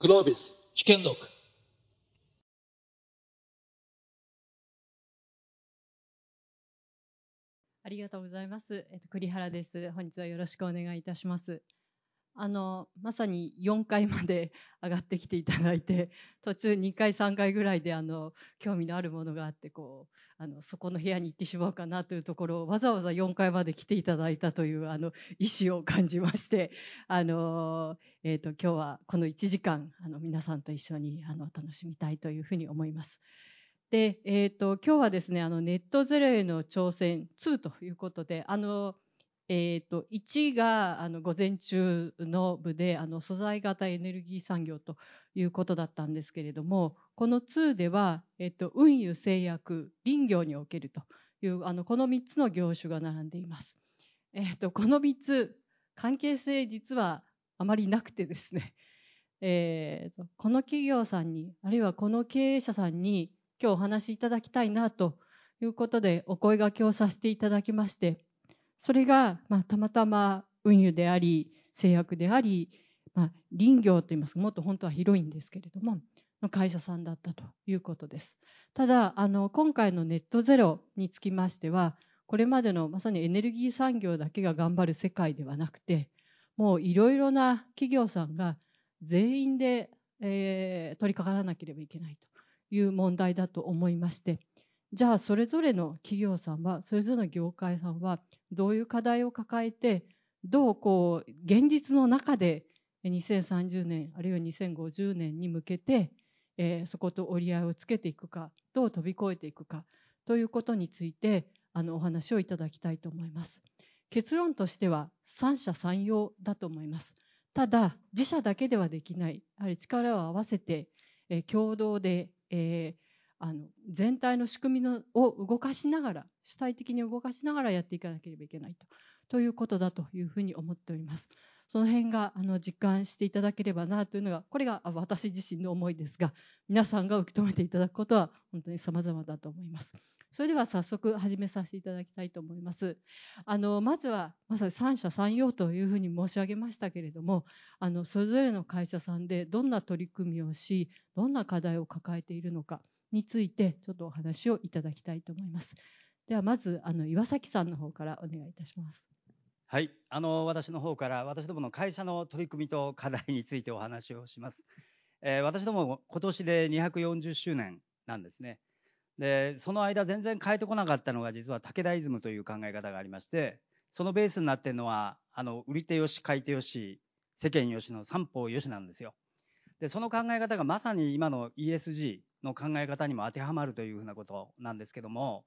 グロービス試験録ありがとうございます。えっと、栗原です。本日はよろしくお願いいたします。あの、まさに4階まで 上がってきていただいて、途中2階、3階ぐらいで、あの、興味のあるものがあって、こう、あの、そこの部屋に行ってしまおうかなというところを、わざわざ4階まで来ていただいたという、あの、意思を感じまして、あの、えっと、今日はこの1時間、あの、皆さんと一緒に、あの、楽しみたいというふうに思います。で、えっ、と、今日はですね、あの、ネットゼロへの挑戦2ということで、あの、えっ、と、1が、あの、午前中の部で、あの、素材型エネルギー産業ということだったんですけれども、この2では、えっ、と、運輸、製薬、林業におけるという、あの、この3つの業種が並んでいます。えっ、と、この3つ、関係性実はあまりなくてですね、えーと、この企業さんに、あるいはこの経営者さんに、今日お話しいただきたいなということでお声がけをさせていただきまして、それが、まあ、たまたま運輸であり、製薬であり、まあ、林業といいますか、もっと本当は広いんですけれども、の会社さんだったということです。ただ、あの、今回のネットゼロにつきましては、これまでのまさにエネルギー産業だけが頑張る世界ではなくて、もういろいろな企業さんが全員で、えー取り掛からなければいけないという問題だと思いまして、じゃあそれぞれの企業さんは、それぞれの業界さんは、どういう課題を抱えて、どうこう、現実の中で2030年、あるいは2050年に向けて、えーそこと折り合いをつけていくか、どう飛び越えていくか、ということについて、あの、お話をいただきたいと思います。結論としては、三者三様だと思います。ただ、自社だけではできない、やはり力を合わせて、えー共同で、えーあの全体の仕組みのを動かしながら、主体的に動かしながらやっていかなければいけないとということだというふうに思っております。その辺があの実感していただければなというのが、これが私自身の思いですが、皆さんが受け止めていただくことは本当に様々だと思います。それでは早速始めさせていただきたいと思います。あのまずはまさに三者三様というふうに申し上げましたけれども、あのそれぞれの会社さんでどんな取り組みをし、どんな課題を抱えているのかについてちょっとお話をいただきたいと思います。ではまずあの岩崎さんの方からお願いいたします。はい、あの私の方から私どもの会社の取り組みと課題についてお話をします。えー私ども今年で240周年なんですね。で、その間全然変えてこなかったのが実は武田イズムという考え方がありまして、そのベースになっているのは、あの、売り手よし、買い手よし、世間よしの三方よしなんですよ。で、その考え方がまさに今の ESG の考え方にも当てはまるというふうなことなんですけども、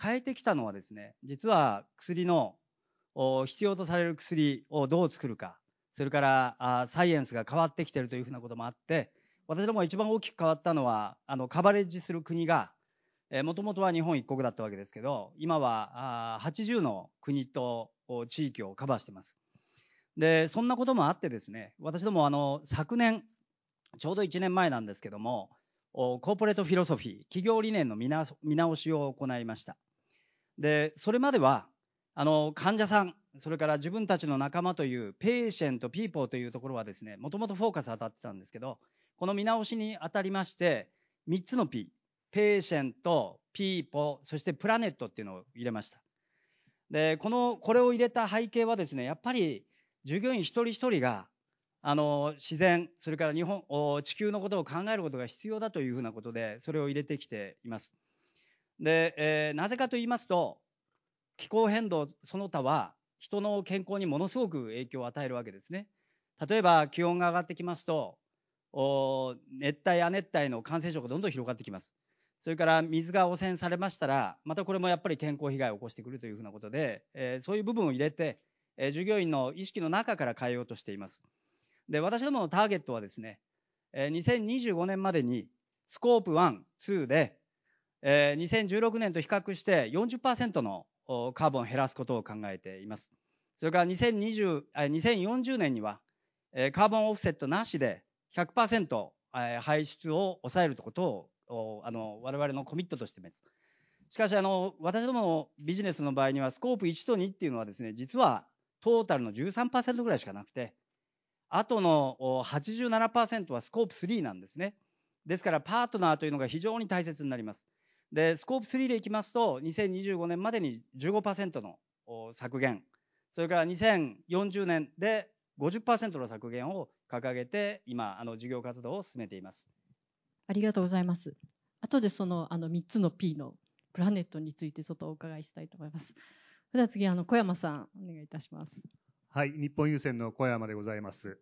変えてきたのはですね、実は薬の必要とされる薬をどう作るか、それからサイエンスが変わってきているというふうなこともあって、私ども一番大きく変わったのは、あの、カバレッジする国が、え、もともとは日本一国だったわけですけど、今はあ80の国と地域をカバーしています。で、そんなこともあってですね、私どもあの、昨年、ちょうど1年前なんですけども、corporate philosophy、企業理念の見直しを行いました。で、それまでは、あの、患者さん、それから自分たちの仲間という、 patient、people というところはですね、もともとフォーカス当たってたんですけど、この見直しにあたりまして、3つの P、 patient、people、そして planet っていうのを入れました。で、この、これを入れた背景はですね、やっぱり従業員一人一人が、あの、自然、それから日本、地球のことを考えることが必要だというふうなことで、それを入れてきています。で、えーなぜかと言いますと、気候変動その他は人の健康にものすごく影響を与えるわけですね。例えば気温が上がってきますと、熱帯、亜熱帯の感染症がどんどん広がってきます。それから水が汚染されましたら、またこれもやっぱり健康被害を起こしてくるというふうなことで、えーそういう部分を入れて、えー従業員の意識の中から変えようとしています。で、私どものターゲットはですね、え2025年までにスコープ1、2で、え2016年と比較して40%のカーボンを減らすことを考えています。それから2020、2040年には、カーボンオフセットなしで100%、排出を抑えるということをおあの我々のコミットとしています。しかしあの、私どものビジネスの場合には、スコープ1と2っていうのはですね、実はトータルの13%ぐらいしかなくて、あとの87%はスコープ3なんですね。ですから、パートナーというのが非常に大切になります。で、スコープ3でいきますと、2025年までに15%の削減、それから2040年で50%の削減を掲げて、今、あの事業活動を進めています。ありがとうございます。後でそのあの3つの P のプラネットについてちょっとお伺いしたいと思います。では次、あの小山さん、お願いいたします。はい、日本郵船の小山でございます。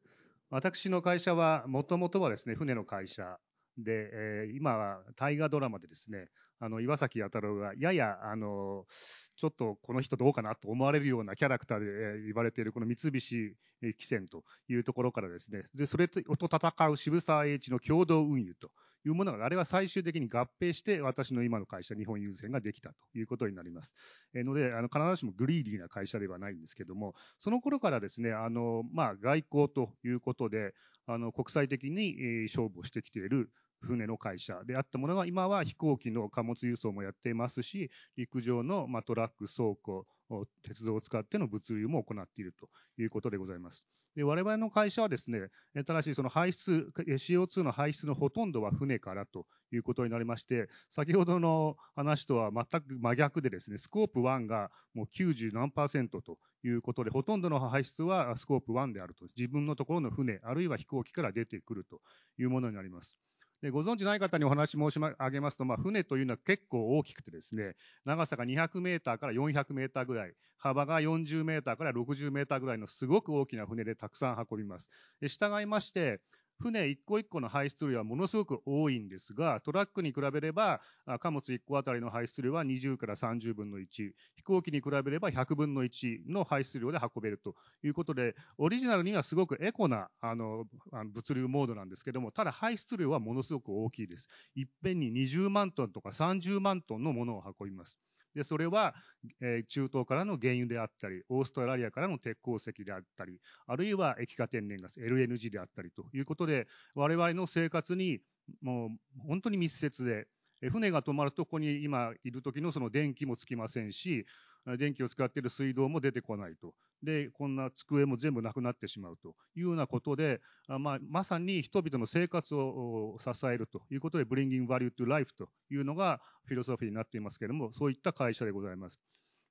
私の会社は、もともとはですね、船の会社で、えー、今は大河ドラマでですね、あの岩崎弥太郎がややあのちょっとこの人どうかなと思われるようなキャラクターで言われているこの三菱汽船というところからですね、でそれと戦う渋沢栄一の共同運輸というものが、あれは最終的に合併して私の今の会社、日本郵船ができたということになります。え、ので、あの必ずしもグリーディーな会社ではないんですけども、その頃からですね、あのまあ、外交ということで、あの国際的にえ勝負をしてきている船の会社であったものが、今は飛行機の貨物輸送もやっていますし、陸上の、まトラック、倉庫、鉄道を使っての物流も行っているということでございます。で我々の会社はですね、ただしその排出、CO2 の排出のほとんどは船からということになりまして、先ほどの話とは全く真逆でですね、スコープ1がもう90何パーセントということで、ほとんどの排出はスコープ1であると。自分のところの船、あるいは飛行機から出てくるというものになります。でご存知ない方にお話申し上げますと、まあ、船というのは結構大きくてですね、長さが200メーターから400メーターぐらい、幅が40メーターから60メーターぐらいのすごく大きな船でたくさん運びます。で従いまして、船一個一個の排出量はものすごく多いんですが、トラックに比べれば、貨物1個あたりの排出量は20から30分の1、飛行機に比べれば100分の1の排出量で運べるということで、オリジナルにはすごくエコなあの物流モードなんですけども、ただ排出量はものすごく大きいです。いっぺんに20万トンとか30万トンのものを運びます。で、それは、えー、中東からの原油であったり、オーストラリアからの鉄鉱石であったり、あるいは液化天然ガス、LNG であったりということで、我々の生活にもう本当に密接で、船が止まると、ここに今いる時のその電気もつきませんし、電気を使っている水道も出てこないと。で、こんな机も全部なくなってしまうというようなことで、まあ、まさに人々の生活を支えるということで、Bringing Value to Life というのがフィロソフィーになっていますけれども、そういった会社でございます。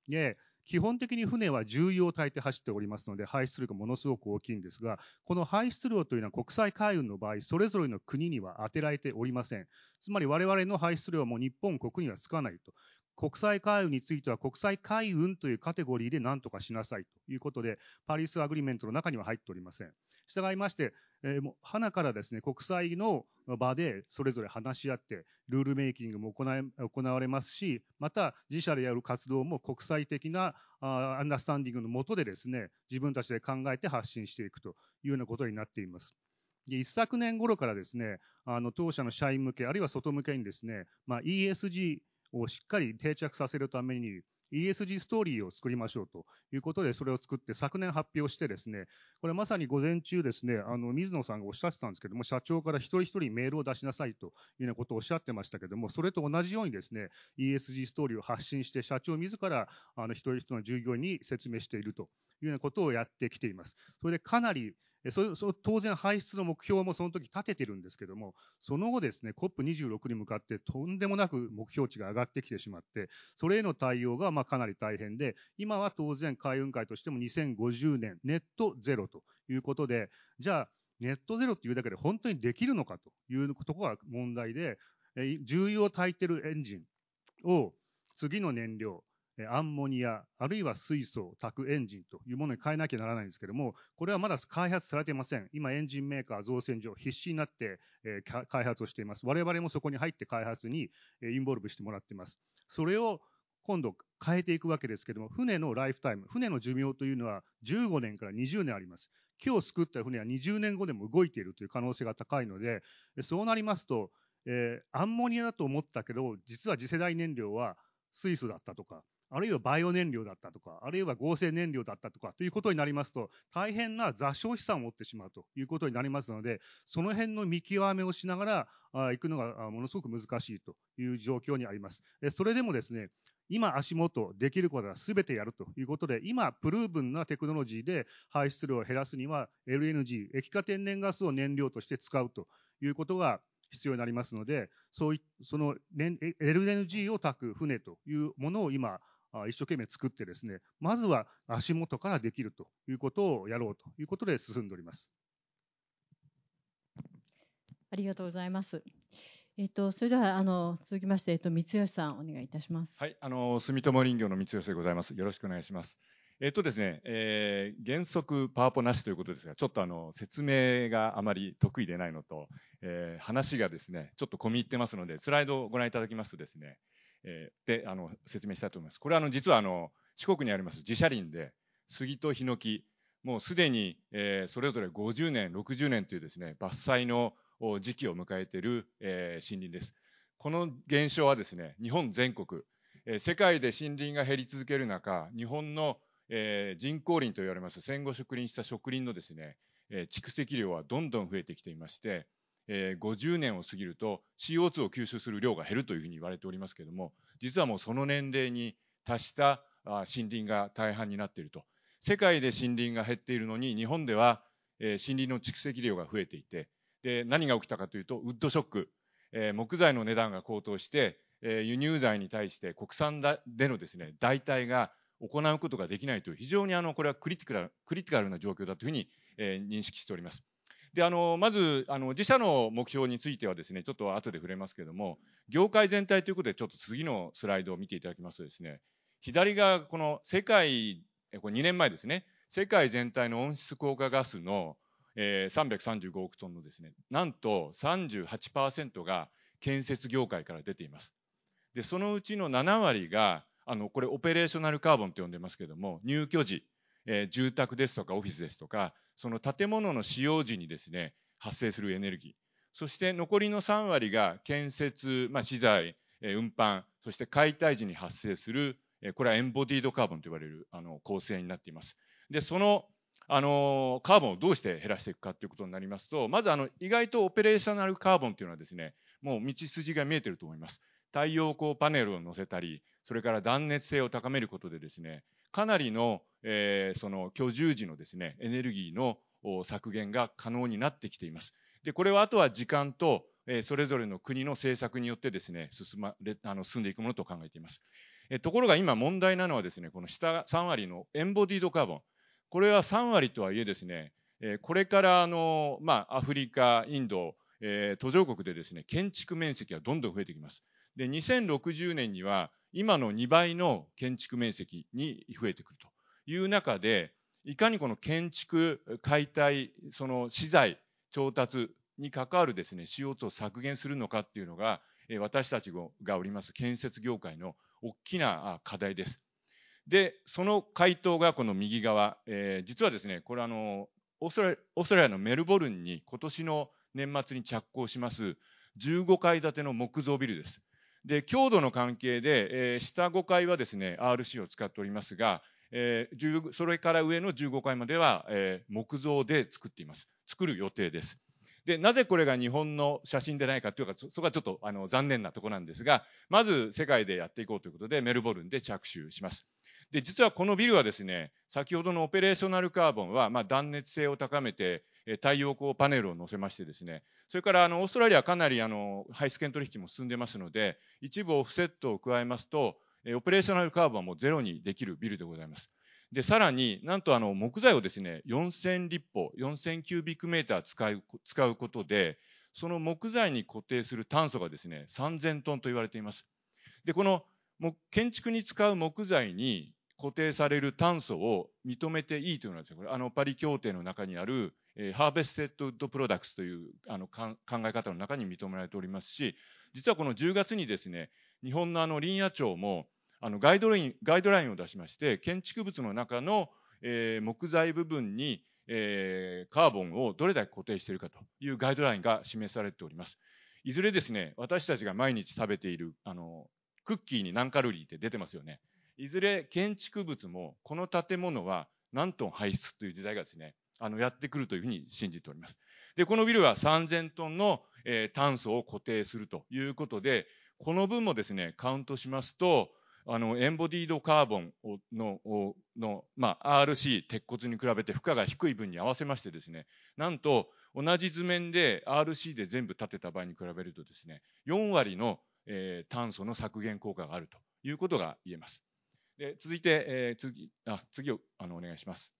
で、基本的に船は重油を炊いて走っておりますので、排出量がものすごく大きいんですが、この排出量というのは国際海運の場合、それぞれの国には当てられておりません。つまり我々の排出量はもう日本国にはつかないと。国際海運については国際海運というカテゴリーで何とかしなさいということで、パリスアグリメントの中には入っておりません。従いまして、えー、もう花からですね、国際の場でそれぞれ話し合って、ルールメイキングも行行われますし、また自社でやる活動も国際的なあアンダースタンディングのもとでですね、自分たちで考えて発信していくというようなことになっています。で一昨年頃からですね、あの当社の社員向け、あるいは外向けにですね、まあ、ESG をしっかり定着させるために、ESG ストーリーを作りましょうということで、それを作って昨年発表してですね、これまさに午前中ですね、あの、水野さんがおっしゃってたんですけども、社長から一人一人メールを出しなさいというようなことをおっしゃってましたけども、それと同じようにですね、ESG ストーリーを発信して、社長自ら、あの、一人一人の従業員に説明しているというようなことをやってきています。それでかなりそそ当然排出の目標もその時立ててるんですけども、その後ですね、COP26 に向かってとんでもなく目標値が上がってきてしまって、それへの対応がまあかなり大変で、今は当然海運会としても2050年ネットゼロということで、じゃあネットゼロっていうだけで本当にできるのかというところが問題で、重油を炊いてるエンジンを次の燃料、アンモニア、あるいは水素、タクエンジンというものに変えなきゃならないんですけども、これはまだ開発されていません。今、エンジンメーカー、造船所、必死になって、え、開発をしています。我々もそこに入って開発に、インボルブしてもらっています。それを今度変えていくわけですけども、船のライフタイム、船の寿命というのは15年から20年あります。今日作った船は20年後でも動いているという可能性が高いので、そうなりますと、えー、アンモニアだと思ったけど、実は次世代燃料は水素だったとか、あるいはバイオ燃料だったとか、あるいは合成燃料だったとかということになりますと、大変な座礁資産を持ってしまうということになりますので、その辺の見極めをしながら行くのがものすごく難しいという状況にあります。それでもですね、今足元できることは全てやるということで、今、プルーブンなテクノロジーで排出量を減らすには、LNG、液化天然ガスを燃料として使うということが必要になりますので、そういその LNG を炊く船というものを今、一生懸命作ってですね、まずは足元からできるということをやろうということで進んでおります。ありがとうございます。えっと、それではあの続きまして、えっと、三吉さん、お願いいたします。はい、あの住友林業の三吉でございます。よろしくお願いします。えっとですね、えー、原則パワポなしということですが、ちょっとあの説明があまり得意でないのと、えー、話がですね、ちょっと込み入ってますので、スライドをご覧いただきますとですね、えー、であの説明したいと思います。これはあの実はあの四国にあります自社林で、杉とヒノキ、もうすでに、えー、それぞれ50年、60年というですね、伐採の時期を迎えている、えー、森林です。この現象はですね、日本全国、えー、世界で森林が減り続ける中、日本の、えー、人工林と言われます戦後植林した植林のですね、え蓄積量はどんどん増えてきていまして、え50年を過ぎると CO2 を吸収する量が減るというふうに言われておりますけれども、実はもうその年齢に達した森林が大半になっていると。世界で森林が減っているのに、日本では、え森林の蓄積量が増えていて、で、何が起きたかというと、ウッドショック、えー、木材の値段が高騰して、えー、輸入材に対して国産でのですね、代替が行うことができないという、非常にあの、これはクリティカル、クリティカルな状況だというふうに、えー、認識しております。で、あの、まず、あの、自社の目標についてはですね、ちょっと後で触れますけれども、業界全体ということで、ちょっと次のスライドを見ていただきますとですね、左がこの世界、これ2年前ですね、世界全体の温室効果ガスのえー、335億トンのですね、なんと38%が建設業界から出ています。で、そのうちの7割が、あの、これオペレーショナルカーボンと呼んでますけれども、入居時、えー、住宅ですとかオフィスですとか、その建物の使用時にですね、発生するエネルギー。そして残りの3割が建設、まあ、資材、運搬、そして解体時に発生する、これはエンボディードカーボンと言われるあの構成になっています。で、そのあのカーボンをどうして減らしていくかということになりますと、まずあの意外とオペレーショナルカーボンというのはですね、もう道筋が見えてると思います。太陽光パネルを載せたり、それから断熱性を高めることでですね、かなりの、えー、その居住時のですね、エネルギーの削減が可能になってきています。で、これはあとは時間と、えー、それぞれの国の政策によってですね、進まれ、あの、進んでいくものと考えています。えところが今問題なのはですね、この下3割のエンボディードカーボン。これは3割とはいえですね、えこれからあの、まあ、アフリカ、インド、えー、途上国でですね、建築面積がどんどん増えてきます。で、2060年には今の2倍の建築面積に増えてくるという中で、いかにこの建築、解体、その資材、調達に関わるですね、CO2 を削減するのかっていうのが、私たちがおります建設業界の大きな課題です。で、その回答がこの右側、えー、実はですね、これあの、オーストラリオーストラリアのメルボルンに今年の年末に着工します15階建ての木造ビルです。で、強度の関係で、えー、下5階はですね、RC を使っておりますが、えー、それから上の15階までは、えー、木造で作っています。作る予定です。で、なぜこれが日本の写真でないかというか、そこはちょっとあの残念なところなんですが、まず世界でやっていこうということで、メルボルンで着手します。で、実はこのビルはですね、先ほどのオペレーショナルカーボンは、まあ、断熱性を高めて、太陽光パネルを載せましてですね、それからあのオーストラリアはかなりあの排出権取引も進んでますので、一部オフセットを加えますと、operational carbon はもうゼロにできるビルでございます。で、さらになんとあの木材をですね、4000立方、4000 cubic meter 使う使うことで、その木材に固定する炭素がですね、3000トンと言われています。で、この建築に使う木材に固定される炭素を認めていいというのはですね、これあのパリ協定の中にある、えー、 harvested wood products というあの考え方の中に認められておりますし、実はこの10月にですね、日本のあの林野庁もあのガイドラインガイドラインを出しまして、建築物の中の、えー、木材部分に、えー、カーボンをどれだけ固定しているかというガイドラインが示されております。いずれですね、私たちが毎日食べているあのクッキーに何カロリーって出てますよね。いずれ建築物もこの建物は何トン排出という時代がですね、あの、やってくるというふうに信じております。で、このビルは3000トンの、えー、炭素を固定するということで、この分もですね、カウントしますと、あの、エンボディードカーボンの、の、まあ、RC、鉄骨に比べて負荷が低い分に合わせましてですね、なんと、同じ図面で RC で全部立てた場合に比べるとですね、4割の、えー、炭素の削減効果があるということが言えます。で続いて、えー、次あ次をあのお願いします。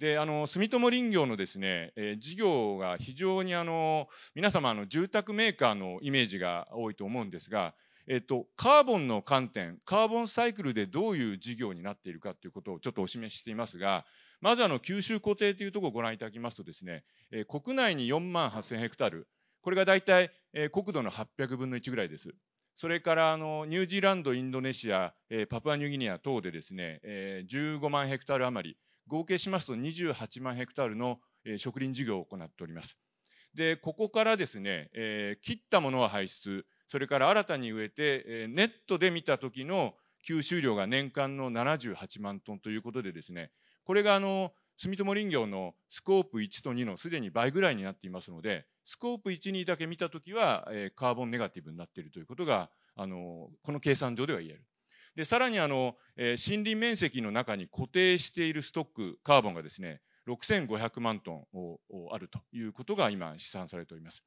であの住友林業のですね、えー、事業が非常にあの皆様の住宅メーカーのイメージが多いと思うんですが、えっと、カーボンの観点、カーボンサイクルでどういう事業になっているかということをちょっとお示ししていますが、まずあの吸収固定というところをご覧いただきますとですね、えー、国内に4万8000ヘクタール、これが大体、えー、国土の800分の1ぐらいです。それからあのニュージーランド、インドネシア、えー、パプアニューギニア等でですね、えー、15万ヘクタール余り、合計しますと28万ヘクタールの、植林事業を行っております。で、ここからですね、えー、切ったものは排出、それから新たに植えて、えー、ネットで見た時の吸収量が年間の78万トンということでですね、これがあの住友林業のスコープ1と2のすでに倍ぐらいになっていますので、スコープ1、2だけ見たときは、えー、カーボンネガティブになっているということが、あのこの計算上では言える。でさらにあの、えー、森林面積の中に固定しているストック、カーボンがですね、6500万トンをあるということが今試算されております。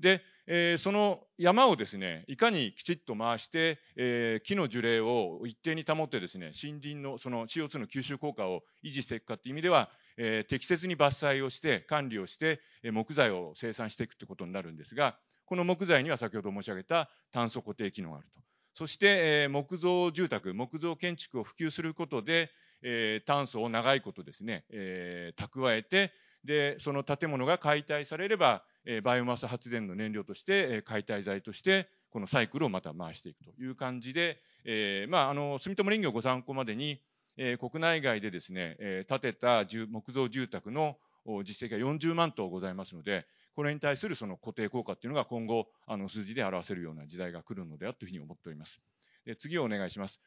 で、えー、その山をですね、いかにきちっと回して、えー、木の樹齢を一定に保ってですね、森林のその CO2 の吸収効果を維持していくかという意味では、えー、適切に伐採をして、管理をして、え木材を生産していくということになるんですが、この木材には先ほど申し上げた炭素固定機能があると。そして、え木造住宅、木造建築を普及することで、え炭素を長いことですね、え蓄えて、で、その建物が解体されれば、えバイオマス発電の燃料として、え解体剤として、このサイクルをまた回していくという感じで、えー、まあ、あの、住友林業ご参考までに、えー、国内外でですね、えー、建てた木造住宅の実績が40万棟ございますので、これに対するその固定効果っていうのが今後、あの数字で表せるような時代が来るのではというふうに思っております。で次をお願いします。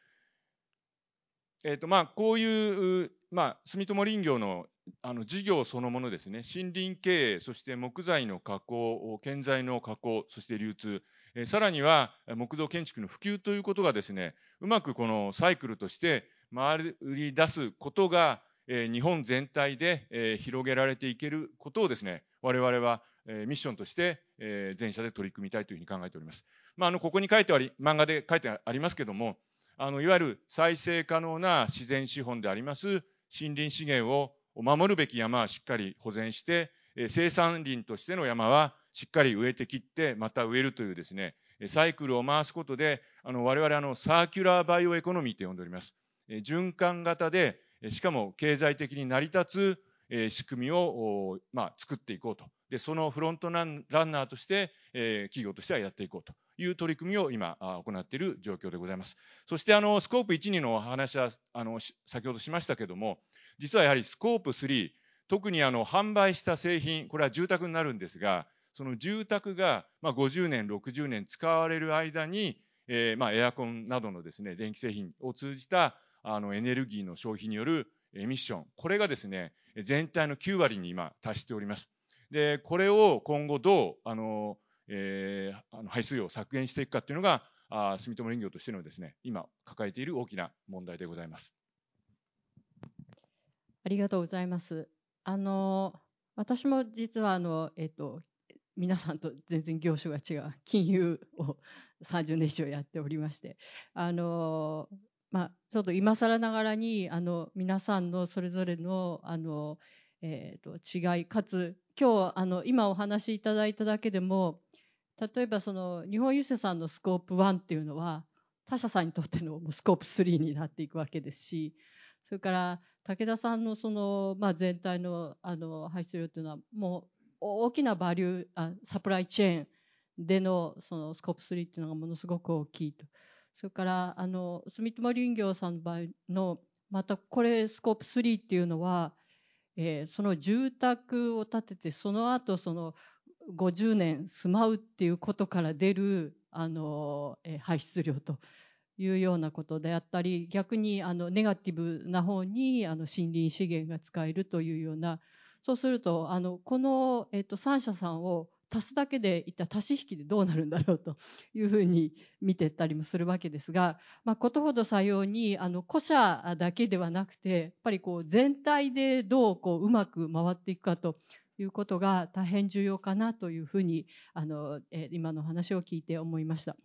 えっ、ー、と、まあ、こういう、まあ、住友林業のあの事業そのものですね、森林経営、そして木材の加工、建材の加工、そして流通、えー、さらには木造建築の普及ということがですね、うまくこのサイクルとして回り出すことが、えー、日本全体で、えー、広げられていけることをですね、我々は、えー、ミッションとして、えー、全社で取り組みたいというふうに考えております。まあ、あのここに書いてあり、漫画で書いてありますけども、あのいわゆる再生可能な自然資本であります森林資源を守るべき山はしっかり保全して、え生産林としての山はしっかり植えて切って、また植えるというですね、サイクルを回すことで、あの我々あの circular bioeconomy と呼んでおります。え循環型で、しかも経済的に成り立つ仕組みを、まあ、作っていこうと。で、そのフロントランランナーとして、え企業としてはやっていこうという取り組みを今行っている状況でございます。そしてあのスコープ1、2のお話はあの先ほどしましたけども、実はやはりスコープ3、特にあの販売した製品、これは住宅になるんですが、その住宅がまあ50年、60年使われる間に、えー、まあエアコンなどのですね、電気製品を通じたあのエネルギーの消費によるエミッション、これがですね、全体の9割に今達しております。で、これを今後どう、あの、えー、あの排水量を削減していくかっていうのが、あ住友林業としてのですね、今抱えている大きな問題でございます。ありがとうございます。あの、私も実はあの、えっ、と、皆さんと全然業種が違う金融を30年以上やっておりまして、あの、まあ、ちょっと今更ながらに、あの、皆さんのそれぞれの、あの、えーと、違いかつ今日あの今お話しいただいただけでも例えばその日本郵政さんのスコープ1っていうのは他社さんにとってのスコープ3になっていくわけですしそれから武田さんのその、まあ、全体のあの排出量というのはもう大きなバリューあサプライチェーンでのそのスコープ3っていうのがものすごく大きいと。それからあの住友林業さんの場合のまたこれスコープ3っていうのはえー、その住宅を建ててその後その50年住まうっていうことから出るあの、えー、排出量というようなことであったり逆にあのネガティブな方にあの森林資源が使えるというようなそうするとあのこの、えーと、3社さんを足すだけで一体足し引きでどうなるんだろうと いうふうに見てたりもするわけですが、まあ、ことほどさようにあの個社だけではなくてやっぱりこう全体でどうこううまく回っていくかということが大変重要かなというふうにあの、え今の話を聞いて思いました。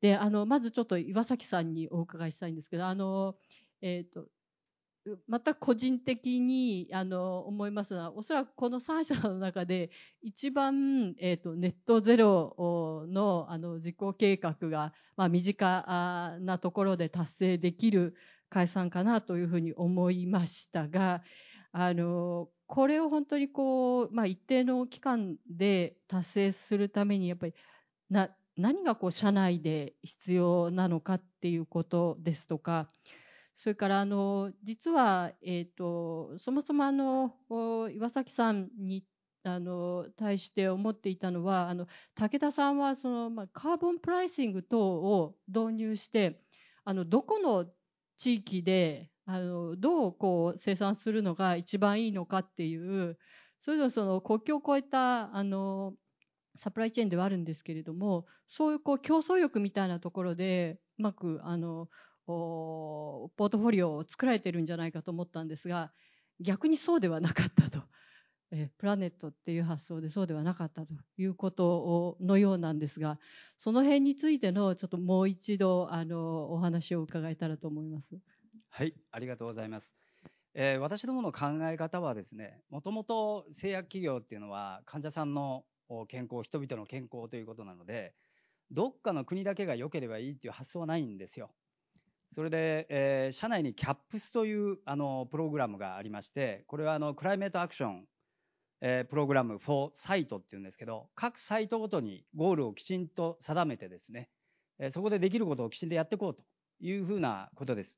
であのまずちょっと岩崎さんにお伺いしたいんですけどあの、えーとまた個人的にあの思いますのはおそらくこの3社の中で一番、えーと、ネットゼロのあの実行計画が、まあ、身近なところで達成できる解散かなというふうに思いましたがあのこれを本当にこう、まあ、一定の期間で達成するためにやっぱりな何がこう社内で必要なのかっていうことですとかそれからあの実は、えーと、そもそもあの岩崎さんにあの対して思っていたのはあの武田さんはその、まあ、カーボンプライシング等を導入してあのどこの地域であのどうこう生産するのが一番いいのかっていうそれぞれその国境を越えたあのサプライチェーンではあるんですけれどもそういうこう競争力みたいなところでうまくあのポートフォリオを作られてるんじゃないかと思ったんですが逆にそうではなかったと、えプラネットっていう発想でそうではなかったということのようなんですがその辺についてのちょっともう一度あのお話を伺えたらと思います。はいありがとうございます。えー、私どもの考え方はですねもともと製薬企業っていうのは患者さんの健康人々の健康ということなのでどっかの国だけが良ければいいっていう発想はないんですよ。それで、えー、社内に CAPS というあのプログラムがありまして、これはあのクライメートアクション、えー、プログラム for サイトっていうんですけど、各サイトごとにゴールをきちんと定めてですね、えー、そこでできることをきちんとやっていこうというふうなことです。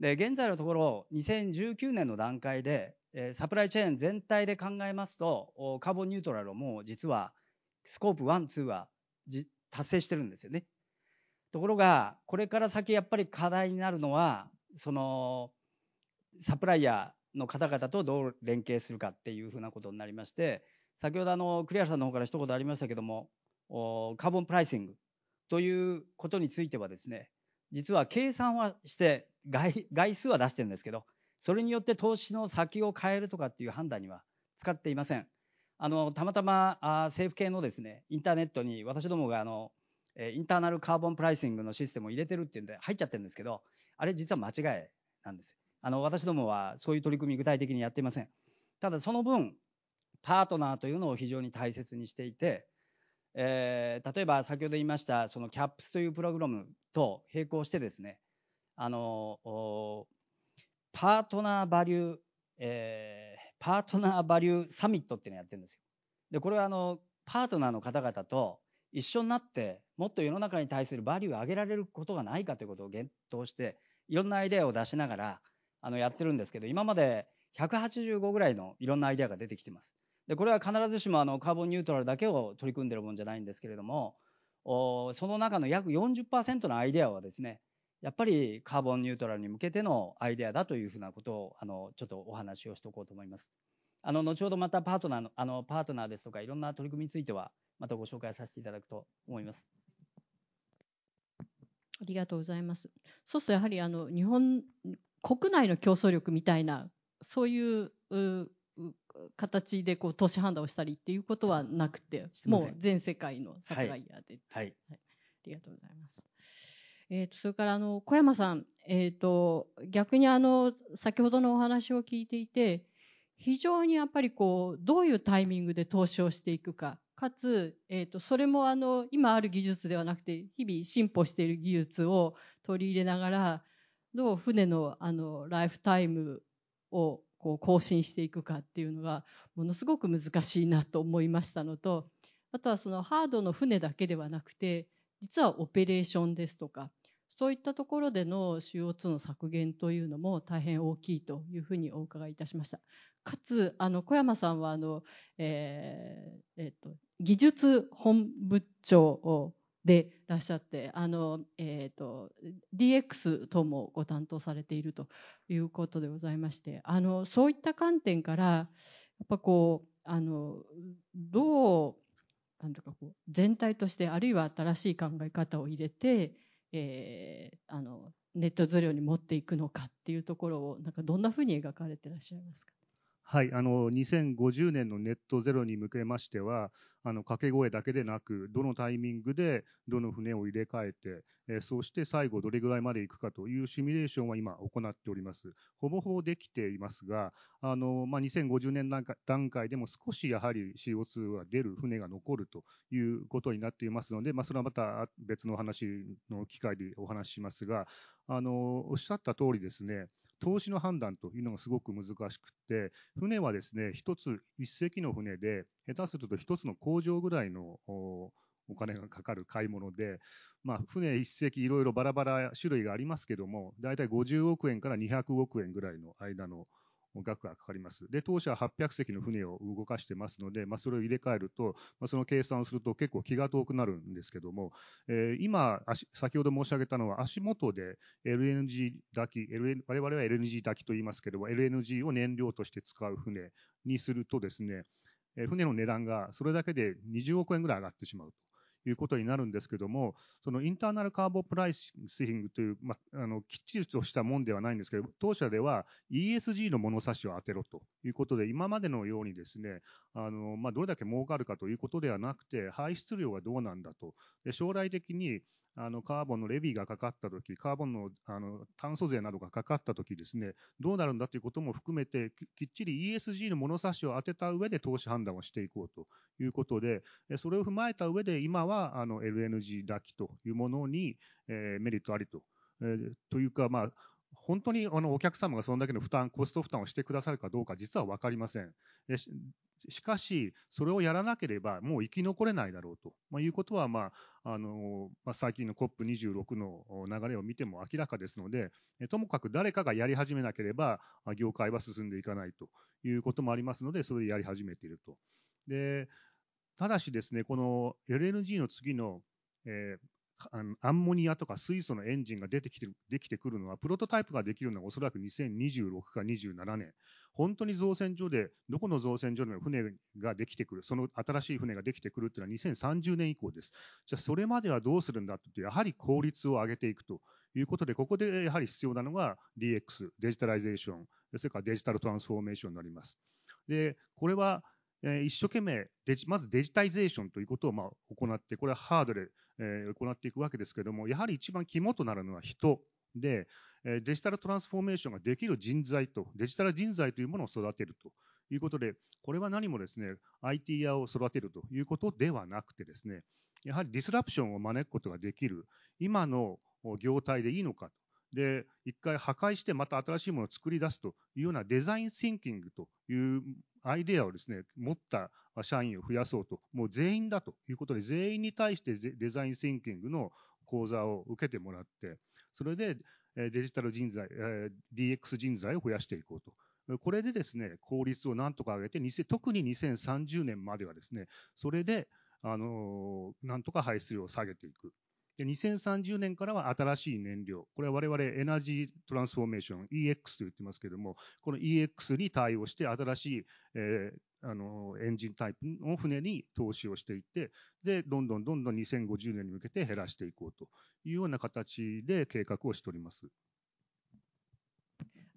で、現在のところ、2019年の段階で、えー、サプライチェーン全体で考えますと、カーボンニュートラルをもう実はスコープ1、2は達成してるんですよね。ところが、これから先やっぱり課題になるのは、その、サプライヤーの方々とどう連携するかっていうふうなことになりまして、先ほどあの、栗原さんの方から一言ありましたけども、カーボンプライシングということについてはですね、実は計算はして外、外数は出してるんですけど、それによって投資の先を変えるとかっていう判断には使っていません。あの、たまたまあ政府系のですね、インターネットに私どもがあの、えインターナルカーボンプライシングのシステムを入れてるっていうんで入っちゃってるんですけど、あれ実は間違いなんです。あの、私どもはそういう取り組み具体的にやっていません。ただその分、パートナーというのを非常に大切にしていて、えー、例えば先ほど言いましたその CAPS というプログラムと並行してですね、あの、パートナーバリュー、えー、パートナーバリューサミットっていうのをやってるんですよ。で、これはあの、パートナーの方々と一緒になってもっと世の中に対するバリューを上げられることがないかということを検討していろんなアイデアを出しながらあのやってるんですけど今まで185ぐらいのいろんなアイデアが出てきてます。でこれは必ずしもあのカーボンニュートラルだけを取り組んでるもんじゃないんですけれどもおその中の約40%のアイデアはですねやっぱりカーボンニュートラルに向けてのアイデアだというふうなことをあのちょっとお話をしておこうと思います。あの後ほどまたパートナーのあのパートナーですとかいろんな取り組みについてはまたご紹介させていただくと思います。ありがとうございます。そうするとやはりあの日本国内の競争力みたいなそういう形でこう投資判断をしたりっていうことはなくて、もう全世界のサプライヤーで、はい、はい、ありがとうございます。えーと、それからあの小山さん、えーと、逆にあの先ほどのお話を聞いていて非常にやっぱりこうどういうタイミングで投資をしていくかかつ、えーと、それもあの今ある技術ではなくて日々進歩している技術を取り入れながらどう船のあのライフタイムをこう更新していくかっていうのがものすごく難しいなと思いましたのとあとはそのハードの船だけではなくて実はオペレーションですとかそういったところでの CO2 の削減というのも大変大きいというふうにお伺いいたしました。かつ、あの、小山さんは、あの、えー、えー、と、技術本部長でいらっしゃって、あの、えっ、ー、と、DX 等もご担当されているということでございまして、あの、そういった観点から、やっぱこう、あの、どう、なんとかこう全体としてあるいは新しい考え方を入れて、えー、あのネット図量に持っていくのかっていうところをなんかどんなふうに描かれてらっしゃいますか？はい、あの2050年のネットゼロに向けましては、あの掛け声だけでなく、どのタイミングでどの船を入れ替えて、えそして最後どれぐらいまで行くかというシミュレーションは今行っております。ほぼほぼできていますが、あのまあ、2050年段階でも少しやはり CO2 が出る船が残るということになっていますので、まあ、それはまた別の話の機会でお話ししますが、あのおっしゃった通りですね、投資の判断というのがすごく難しくて、船はですね、一つ、一隻の船で、下手すると一つの工場ぐらいのお金がかかる買い物で、まあ、船一隻いろいろバラバラ種類がありますけども、大体50億円から200億円ぐらいの間の額がかかります。で、当社は800隻の船を動かしてますので、まあ、それを入れ替えると、まあ、その計算をすると結構気が遠くなるんですけども、えー、今、先ほど申し上げたのは足元で LNG 炊き、LN、我々は LNG 炊きと言いますけども、LNG を燃料として使う船にするとですね、船の値段がそれだけで20億円ぐらい上がってしまうと。いうことになるんですけども、そのインターナルカーボンプライシングという、まあ、あのきっちりとしたもんではないんですけど、当社では ESG の物差しを当てろということで、今までのようにですね、あのまあ、どれだけ儲かるかということではなくて、排出量はどうなんだと。で将来的にあのカーボンのレビーがかかったとき、カーボンのあの炭素税などがかかったときですね、どうなるんだということも含めて、きっちり ESG の物差しを当てた上で投資判断をしていこうということで、それを踏まえた上で、今はあの LNG だきというものに、えー、メリットありと。えー、というか、まあ、本当にあのお客様がそんだけの負担、コスト負担をしてくださるかどうか、実は分かりません。しかし、それをやらなければもう生き残れないだろうと、まあ、いうことは、まああのまあ、最近の COP26 の流れを見ても明らかですので、ともかく誰かがやり始めなければ、業界は進んでいかないということもありますので、それでやり始めていると。でただしですね、この LNG の次の、えー、アンモニアとか水素のエンジンが出てきてできてくるのは、プロトタイプができるのはおそらく2026か27年。本当に造船所で、どこの造船所でも船ができてくる、その新しい船ができてくるっていうのは2030年以降です。じゃあ、それまではどうするんだとやはり効率を上げていくということで、ここでやはり必要なのが DX、 digitalization、それから digital transformation になります。で、これは、え一生懸命デジ、まず digitization ということをまあ行って、これはハードでえー、行っていくわけですけども、やはり一番肝となるのは人。で、えデジタルトランスフォーメーションができる人材と、デジタル人材というものを育てると。いうことで、これは何もですね、IT 屋を育てるということではなくてですね、やはりディスラプションを招くことができる、今の業態でいいのかで、一回破壊してまた新しいものを作り出すというようなデザインシンキングというアイデアをですね、持った社員を増やそうと、もう全員だということで、全員に対してデザインシンキングの講座を受けてもらって、それでデジタル人材、DX 人材を増やしていこうと。これでですね、効率をなんとか上げて、特に2030年まではですね、それで、あのなんとか排出量を下げていく。で2030年からは新しい燃料、これは我々エナジートランスフォーメーション、EX と言ってますけれども、この EX に対応して新しい、えー、あのエンジンタイプの船に投資をしていって、で、どんどんどんどん2050年に向けて減らしていこうというような形で計画をしております。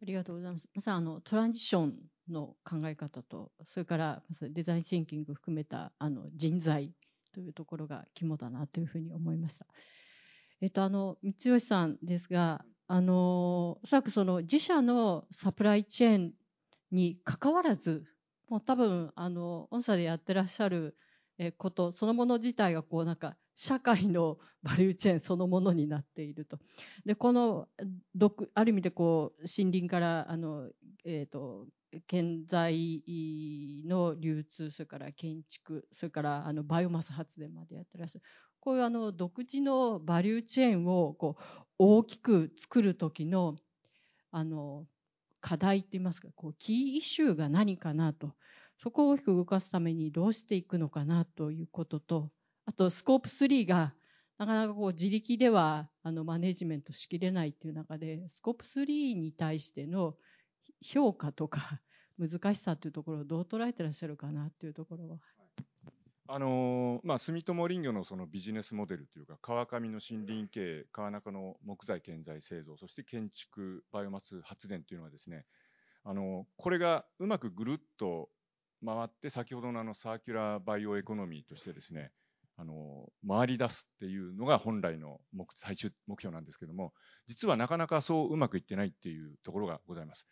ありがとうございます。まさあのトランジションの考え方と、それからデザインシンキング含めたあの人材というところが肝だなというふうに思いました。えっと、あの、三吉さんですが、あの、おそらくその自社のサプライチェーンに関わらず、もう多分、あの、御社でやってらっしゃること、そのもの自体がこうなんか、社会のバリューチェーンそのものになっていると。で、この、ある意味でこう、森林から、あの、えっ、ー、と、建材の流通、それから建築、それからあのバイオマス発電までやってらっしゃる。こういうあの独自のバリューチェーンをこう大きく作る時のあの課題って言いますか、こうキーイシューが何かなと。そこを大きく動かすためにどうしていくのかなということと、あとスコープ3がなかなかこう自力ではあのマネジメントしきれないっていう中で、スコープ3に対しての評価とか難しさというところをどう捉えてらっしゃるかなというところは。あのまあ、住友林業のそのビジネスモデルというか、川上の森林経営、川中の木材建材製造、そして建築、バイオマス発電というのはですね、あのこれがうまくぐるっと回って、先ほどのあの circular bioeconomy としてですね、あの回り出すっていうのが本来の目最終目標なんですけども、実はなかなかそううまくいってないっていうところがございます。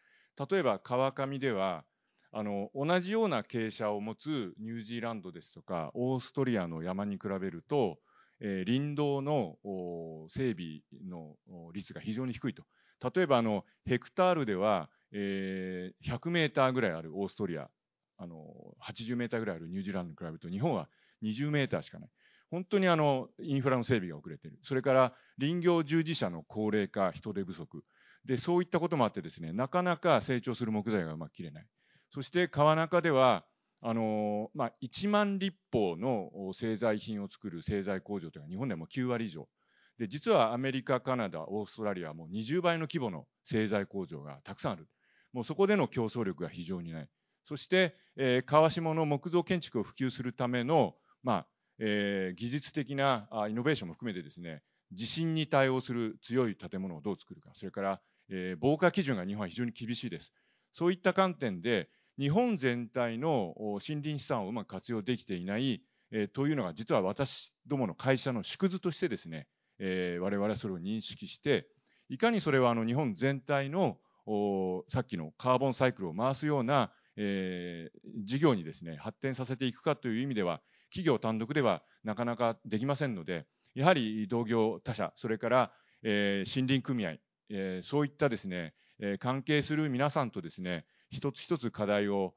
例えば川上では、あの同じような傾斜を持つニュージーランドですとかオーストリアの山に比べると、えー、林道の整備の率が非常に低いと例えばあのヘクタールでは、えー、100メーターぐらいあるオーストリアあの80メーターぐらいあるニュージーランドに比べると日本は20メーターしかない本当にあのインフラの整備が遅れているそれから林業従事者の高齢化人手不足でそういったこともあってですねなかなか成長する木材がうまく切れないそして川中では、あのまあ、1万立方の製材品を作る製材工場というのは日本でも9割以上。で、実はアメリカ、カナダ、オーストラリアはもう20倍の規模の製材工場がたくさんある。もうそこでの競争力が非常にない。そして、えー、川下の木造建築を普及するための、まあ、えー、技術的なあイノベーションも含めてですね、地震に対応する強い建物をどう作るか、それから、えー、防火基準が日本は非常に厳しいです。そういった観点で、日本全体の森林資産をうまく活用できていない、えー、というのが実は私どもの会社の縮図としてですね、えー、我々はそれを認識していかにそれはあの日本全体のさっきのカーボンサイクルを回すような、えー、事業にですね発展させていくかという意味では企業単独ではなかなかできませんのでやはり同業他社それから、えー、森林組合、えー、そういったですね、えー、関係する皆さんとですね一つ一つ課題を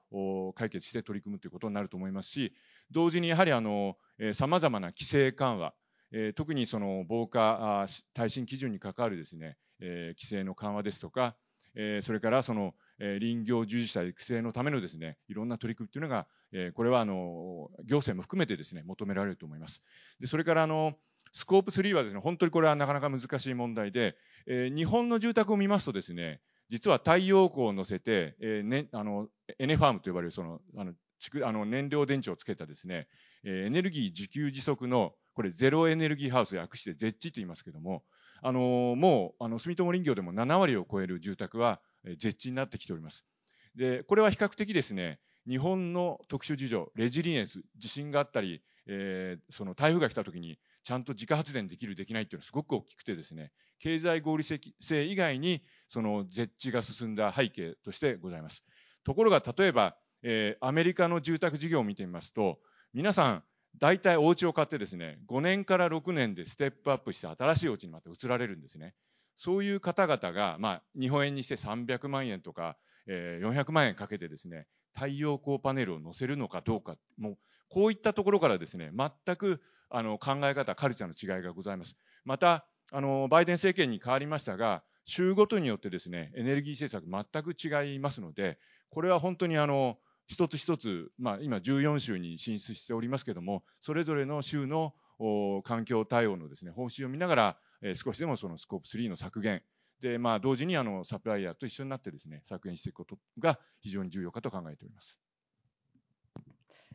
解決して取り組むということになると思いますし、同時にやはりあの、さまざまな規制緩和、え特にその防火耐震基準に関わるですね、え規制の緩和ですとか、えそれからその、え林業従事者育成のためのですね、いろんな取り組みというのが、えこれはあの行政も含めてですね、求められると思います。でそれからあのスコープ3はですね、本当にこれはなかなか難しい問題で、え日本の住宅を見ますとですね、実は太陽光を乗せて、えね、あのエネファームと呼ばれるそのあのあの燃料電池をつけたですね、え、エネルギー自給自足のこれゼロエネルギーハウス訳して ZEC と言いますけれども、あの、もうあの住友林業でも7割を超える住宅は ZEC になってきております。でこれは比較的ですね日本の特殊事情レジリエンス地震があったり、えー、その台風が来た時にちゃんと自家発電できるできないっていうのはすごく大きくてですね経済合理性以外にその絶地が進んだ背景としてございます。ところが例えば、えー、アメリカの住宅事業を見てみますと皆さん大体お家を買ってですね5年から6年でステップアップして新しいお家にまた移られるんですね。そういう方々が、まあ、日本円にして300万円とか、えー、400万円かけてですね太陽光パネルを載せるのかどうかもうこういったところからですね全くあの考え方カルチャーの違いがございます。またあのバイデン政権に変わりましたが州ごとによってですねエネルギー政策全く違いますのでこれは本当にあの一つ一つ、まあ、今14州に進出しておりますけれどもそれぞれの州の環境対応のですね方針を見ながら、え、少しでもそのスコープ3の削減で、まあ、同時にあのサプライヤーと一緒になってですね削減していくことが非常に重要かと考えております。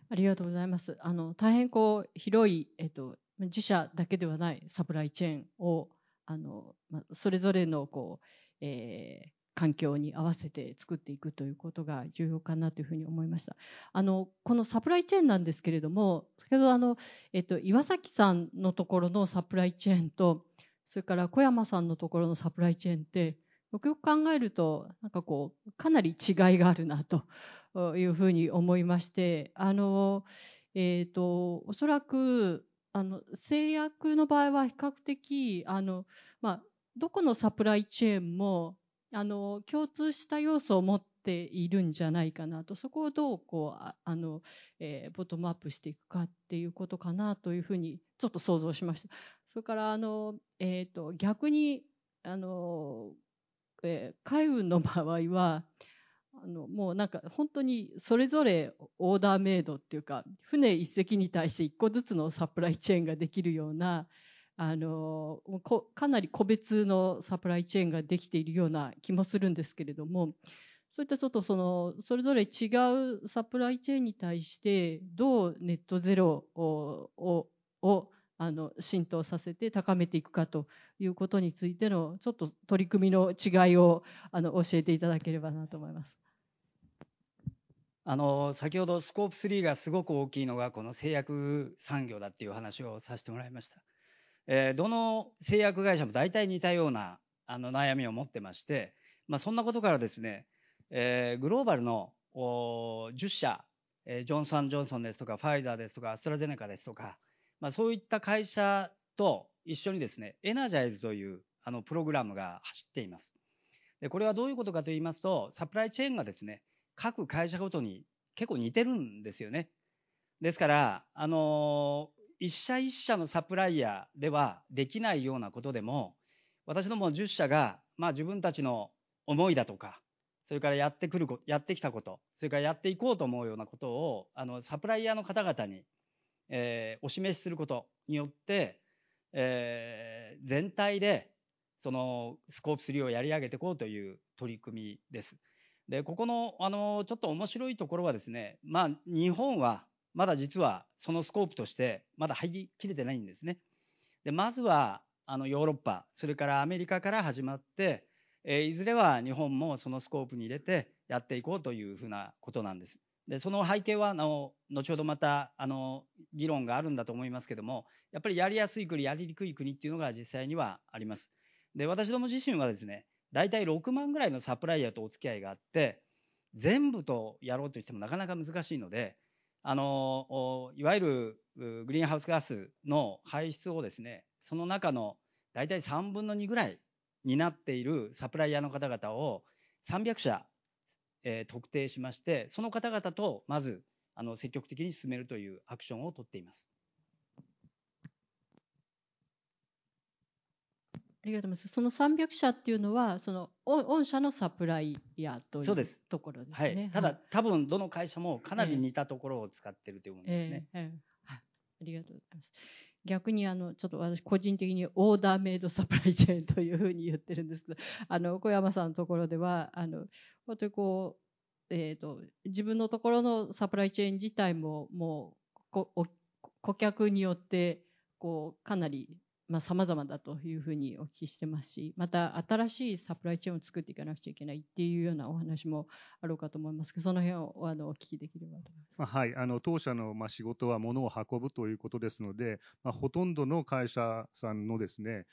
ありがとうございます。あの大変こう広い、えっと、自社だけではないサプライチェーンをあの、ま、それぞれのこう、えー、環境に合わせて作っていくということが重要かなというふうに思いました。あのこのサプライチェーンなんですけれども先ほどあの、えっと、岩崎さんのところのサプライチェーンとそれから小山さんのところのサプライチェーンってよくよく考えるとなんかこうかなり違いがあるなというふうに思いましてあの、えーと、おそらくあの製薬の場合は比較的あの、まあ、どこのサプライチェーンもあの共通した要素を持っているんじゃないかなとそこをどうこうあの、えー、ボトムアップしていくかっていうことかなというふうにちょっと想像しました。それからあの、えーと、逆にあの、えー、海運の場合はあのもうなんか本当にそれぞれオーダーメイドっていうか船一隻に対して1個ずつのサプライチェーンができるようなあのかなり個別のサプライチェーンができているような気もするんですけれどもそういったちょっとその、それぞれ違うサプライチェーンに対して、どうネットゼロを、を、をあの浸透させて高めていくかということについてのちょっと取り組みの違いをあの教えていただければなと思います。あの先ほどスコープ3がすごく大きいのがこの製薬産業だっていう話をさせてもらいました。えー、どの製薬会社も大体似たようなあの悩みを持ってまして、まあ、そんなことからですね、えー、グローバルの10社、えー、ジョンソン・ジョンソンですとかファイザーですとかアストラゼネカですとか、まあ、そういった会社と一緒にですねエナジャイズというあのプログラムが走っています。でこれはどういうことかと言いますとサプライチェーンがですね各会社ごとに結構似てるんですよね。ですから、あの一社一社のサプライヤーではできないようなことでも、私ども10社が、まあ自分たちの思いだとか、それからやってくることやってきたこと、それからやっていこうと思うようなことを、あの、サプライヤーの方々に、えー、お示しすることによって、えー、全体で、その、スコープ3をやり上げていこうという取り組みです。で、ここの、あの、ちょっと面白いところはですね、まあ、日本は、まだ実はそのスコープとしてまだ入りきれてないんですね。で、まずは、あの、ヨーロッパ、それからアメリカから始まって、え、いずれは日本もそのスコープに入れてやっていこうというふうなことなんです。で、その背景は、あの、後ほどまた、あの、議論があるんだと思いますけども、やっぱりやりやすい国、やりにくい国っていうのが実際にはあります。で、私ども自身はですね、大体6万ぐらいのサプライヤーとお付き合いがあって、全部とやろうとしてもなかなか難しいので、あの、いわゆるグリーンハウスガスの排出をですね、その中の大体3分の2ぐらいになっているサプライヤーの方々を300社、えー、特定しまして、その方々とまずあの積極的に進めるというアクションをとっています。ありがとうございます。その300社っていうのは、その御社のサプライヤーというところですね。はい、ただ、多分どの会社もかなり似たところを使ってるというものですね。えーえーはい、ありがとうございます。逆にあのちょっと私個人的にオーダーメイドサプライチェーンというふうに言ってるんですけど、あの小山さんのところではあの本当にこうえ、と自分のところのサプライチェーン自体ももう顧客によってこうかなりまあ、様々だというふうにお聞きしてますし、また新しいサプライチェーンを作っていかなくちゃいけないっていうようなお話もあろうかと思いますけど、その辺をあのお聞きできればと思います。はい、あの当社のまあ仕事は物を運ぶということですので、まあ、ほとんどの会社さんのですね、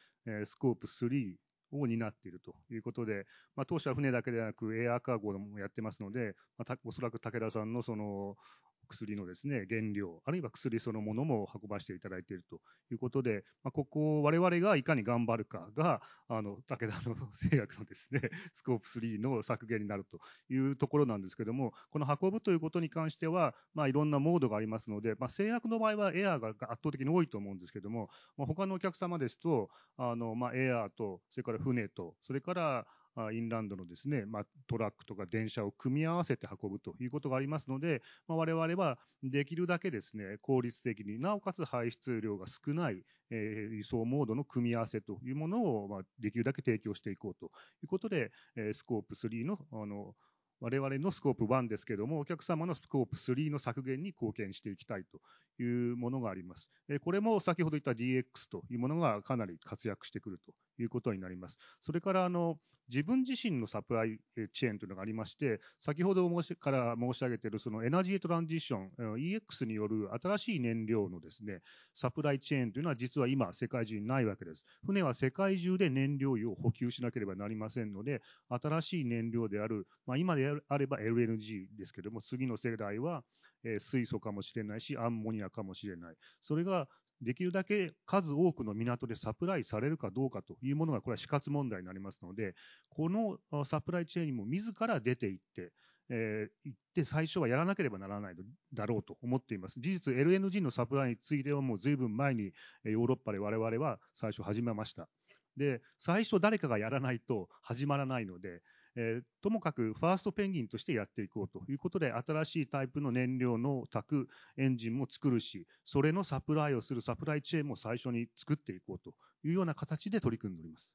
スコープ3を担っているということで、まあ、当社は船だけでなくエアーカーゴもやってますので、まあ、おそらく武田さんのその薬のですね、原料、あるいは薬そのものも運ばせていただいているということで、まあ、ここを我々がいかに頑張るかが、あの、武田の製薬のですね、スコープ3の削減になるというところなんですけども、この運ぶということに関しては、まあ、いろんなモードがありますので、まあ、製薬の場合はエアーが圧倒的に多いと思うんですけども、まあ、他のお客様ですと、あの、まあ、エアーと、それから船と、それから、インランドのですね、まあ、トラックとか電車を組み合わせて運ぶということがありますので、まあ、我々はできるだけですね、効率的に、なおかつ排出量が少ない、えー、輸送モードの組み合わせというものを、まあ、できるだけ提供していこうということで、えー、スコープ3の、あの、我々のスコープ1ですけれども、お客様のスコープ3の削減に貢献していきたいというものがあります。これも先ほど言った DX というものがかなり活躍してくるということになります。それからあの自分自身のサプライチェーンというのがありまして、先ほど申しから申し上げているそのエナジートランジション、EX による新しい燃料のですね、サプライチェーンというのは実は今世界中にないわけです。船は世界中で燃料油を補給しなければなりませんので、新しい燃料である、まあ、今でああれば LNG ですけども、次の世代は、え水素かもしれないし、アンモニアかもしれない。それができるだけ数多くの港でサプライされるかどうかというものが、これは死活問題になりますので、このサプライチェーンにも自ら出ていって、えー、行って最初はやらなければならないだろうと思っています。事実、LNG のサプライについてはもう随分前にヨーロッパで我々は最初始めました。で、最初誰かがやらないと始まらないので、えー、ともかくファーストペンギンとしてやっていこうということで、新しいタイプの燃料の炊くエンジンも作るし、それのサプライをするサプライチェーンも最初に作っていこうというような形で取り組んでおります。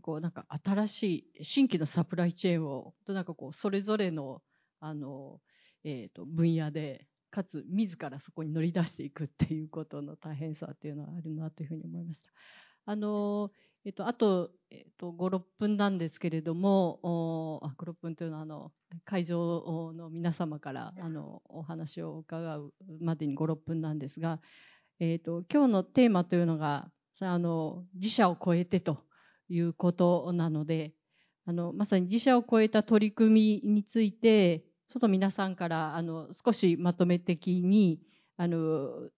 こうなんか新しい新規のサプライチェーンをとなんかこうそれぞれのあの、えー、と分野でかつ自らそこに乗り出していくっていうことの大変さっていうのはあるなというふうに思いました。あのえっと、あと、えっと、5、6分なんですけれども、おあ5、6分というのは、あの、会場の皆様から、あの、お話を伺うまでに5、6分なんですが、えっと、今日のテーマというのが、あの、自社を超えてということなので、あの、まさに自社を超えた取り組みについて、ちょっと皆さんから、あの、少しまとめ的に、あの、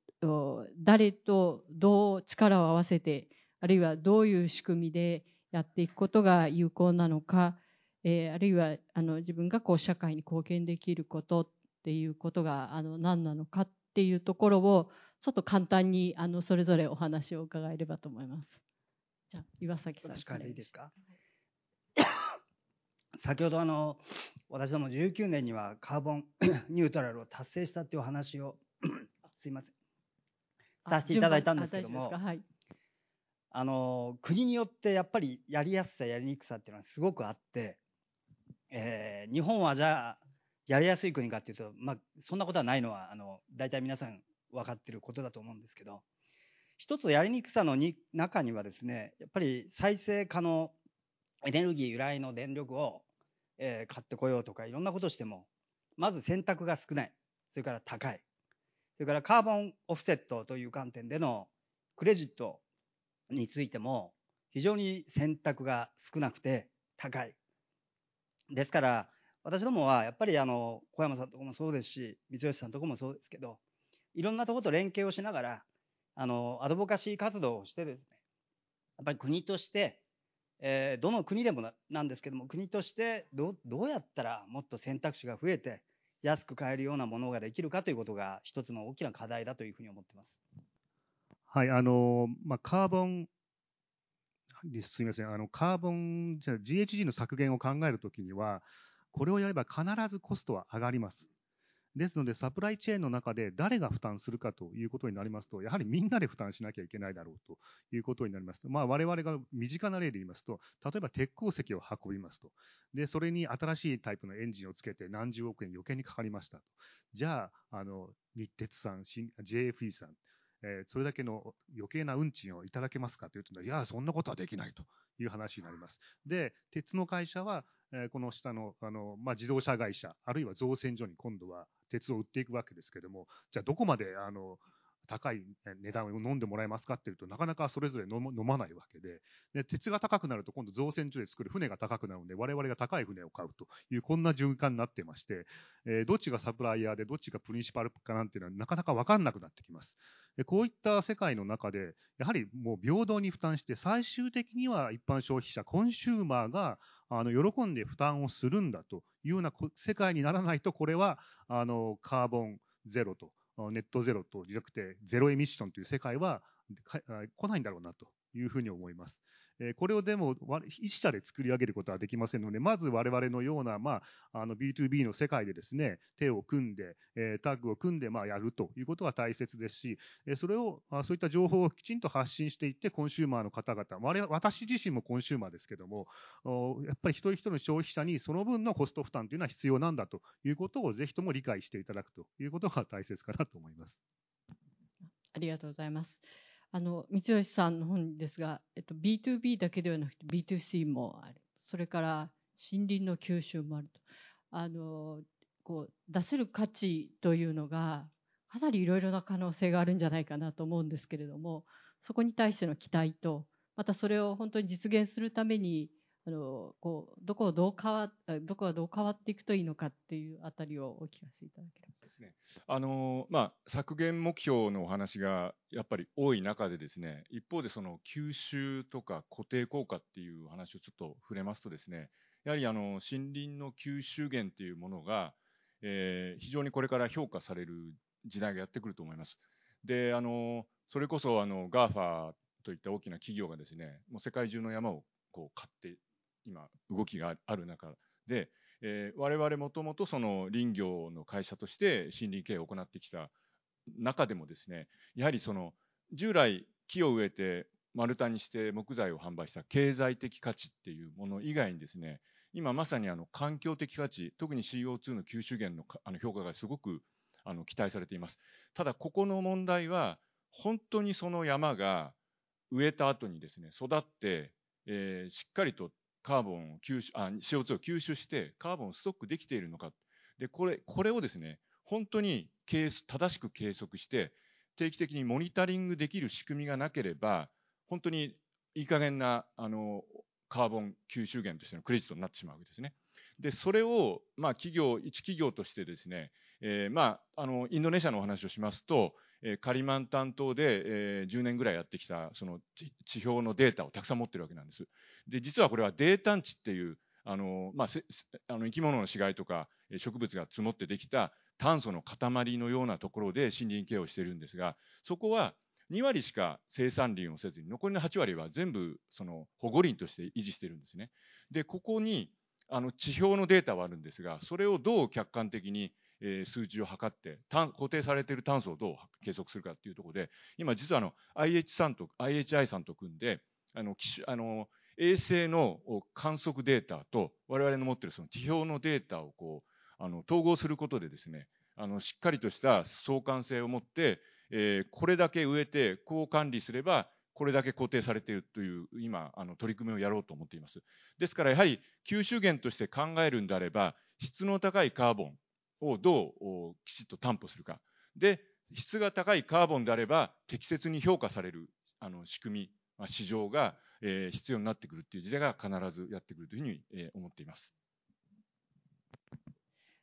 誰とどう力を合わせて、あるいはどういう仕組みでやっていくことが有効なのか、えー、あるいはあの自分がこう社会に貢献できることっていうことがあの何なのかっていうところをちょっと簡単にあのそれぞれお話を伺えればと思います。じゃあ岩崎さん私からいいですか？先ほどあの私ども19年にはカーボン ニュートラルを達成したっていうお話をすいません。させていただいたんですけども、はい、あの国によってやっぱりやりやすさやりにくさっていうのはすごくあって、えー、日本はじゃあやりやすい国かっていうと、まあ、そんなことはないのはあの大体皆さん分かってることだと思うんですけど一つやりにくさのに中にはですねやっぱり再生可能エネルギー由来の電力を、えー、買ってこようとかいろんなことしてもまず選択が少ない。それから高い。それからカーボンオフセットという観点でのクレジットについても非常に選択が少なくて高い。ですから、私どもはやっぱりあの小山さんとこもそうですし、三吉さんとこもそうですけど、いろんなところと連携をしながら、あのアドボカシー活動をしてですね、やっぱり国として、え、どの国でもなんですけども、国としてどどうやったらもっと選択肢が増えて、安く買えるようなものができるかということが一つの大きな課題だというふうに思ってます。はい、あの、まあ、カーボン、すみません、あの、カーボン、じゃ GHG の削減を考えるときには、これをやれば必ずコストは上がります。ですので、サプライチェーンの中で誰が負担するかということになりますと、やはりみんなで負担しなきゃいけないだろうということになりますと、まあ、我々が身近な例で言いますと、例えば鉄鉱石を運びますと。で、それに新しいタイプのエンジンをつけて何十億円余計にかかりましたと。じゃあ、あの、日鉄さん、JFE さん、えー、それだけの余計な運賃をいただけますかというと、いや、そんなことはできないという話になります。で、鉄の会社は、えー、この下の、あの、まあ、自動車会社、あるいは造船所に今度は鉄を売っていくわけですけども、じゃあどこまで、あの、高い値段を飲んでもらえますかっていうと、なかなかそれぞれ飲まないわけでで、鉄が高くなると今度造船所で作る船が高くなるので、我々が高い船を買うという、こんな循環になってまして、えー、どっちがサプライヤーでどっちがプリンシパルかなんていうのはなかなか分かんなくなってきます。でこういった世界の中で、やはりもう平等に負担して、最終的には一般消費者、コンシューマーがあの喜んで負担をするんだというような世界にならないと、これはあのカーボンゼロとネットゼロとじゃなくてゼロエミッションという世界は来ないんだろうなというふうに思います。これをでも一社で作り上げることはできませんので、まず我々のような、まあ、あの B2B の世界でですね、手を組んで、タッグを組んで、まあ、やるということが大切ですし、それを、そういった情報をきちんと発信していって、コンシューマーの方々、我私自身もコンシューマーですけども、やっぱり一人一人の消費者にその分のコスト負担というのは必要なんだということをぜひとも理解していただくということが大切かなと思います。ありがとうございます。あの三吉さんの本ですが、えっと、B2B だけではなくて B2C もある。それから森林の吸収もあると。あのこう出せる価値というのがかなりいろいろな可能性があるんじゃないかなと思うんですけれどもそこに対しての期待とまたそれを本当に実現するためにあのこうどこをどう変わどこがどう変わっていくといいのかっていうあたりをお聞かせいただければ。ですね。あのまあ削減目標のお話がやっぱり多い中でですね、一方でその吸収とか固定効果っていう話をちょっと触れますとですね、やはりあの森林の吸収源っていうものが、えー、非常にこれから評価される時代がやってくると思います。で、あのそれこそあの GAFA といった大きな企業がですね、もう世界中の山をこう買って今動きがある中で、えー、我々もともとその林業の会社として森林経営を行ってきた中でもですねやはりその従来木を植えて丸太にして木材を販売した経済的価値っていうもの以外にですね、今まさにあの環境的価値、特に CO2 の吸収源のあの評価がすごくあの期待されています。ただ、ここの問題は、本当にその山が植えた後にですね、育って、えー、しっかりとカーボンを吸収、あ、CO2 を吸収して、カーボンをストックできているのか。で、これ、これをですね、本当に正しく計測して、定期的にモニタリングできる仕組みがなければ、本当にいい加減な、あの、カーボン吸収源としてのクレジットになってしまうわけですね。で、それを、まあ、企業、一企業としてですね、えー、まあ、あの、インドネシアのお話をしますと、えー、カリマンタン島で、えー、10年ぐらいやってきた、その地表のデータをたくさん持ってるわけなんです。で、実はこれはデータンチっていう、あの、まあ、あの生き物の死骸とか植物が積もってできた炭素の塊のようなところで森林ケアをしてるんですが、そこは2割しか生産林をせずに、残りの8割は全部その保護林として維持してるんですね。で、ここにあの地表のデータはあるんですが、それをどう客観的にえ数値を測って固定されている炭素をどう計測するかっていうところで今実はあの IH さんと IHI さんと組んであのあの衛星の観測データと我々の持っているその地表のデータをこうあの統合することでですねあのしっかりとした相関性を持って、えー、これだけ植えてこう管理すればこれだけ固定されているという今あの取り組みをやろうと思っています。ですからやはり吸収源として考えるんであれば質の高いカーボンをどうきちっと担保するか。で、質が高いカーボンであれば適切に評価されるあの仕組み、市場が、えー、必要になってくるっていう時代が必ずやってくるというふうに、えー、思っています。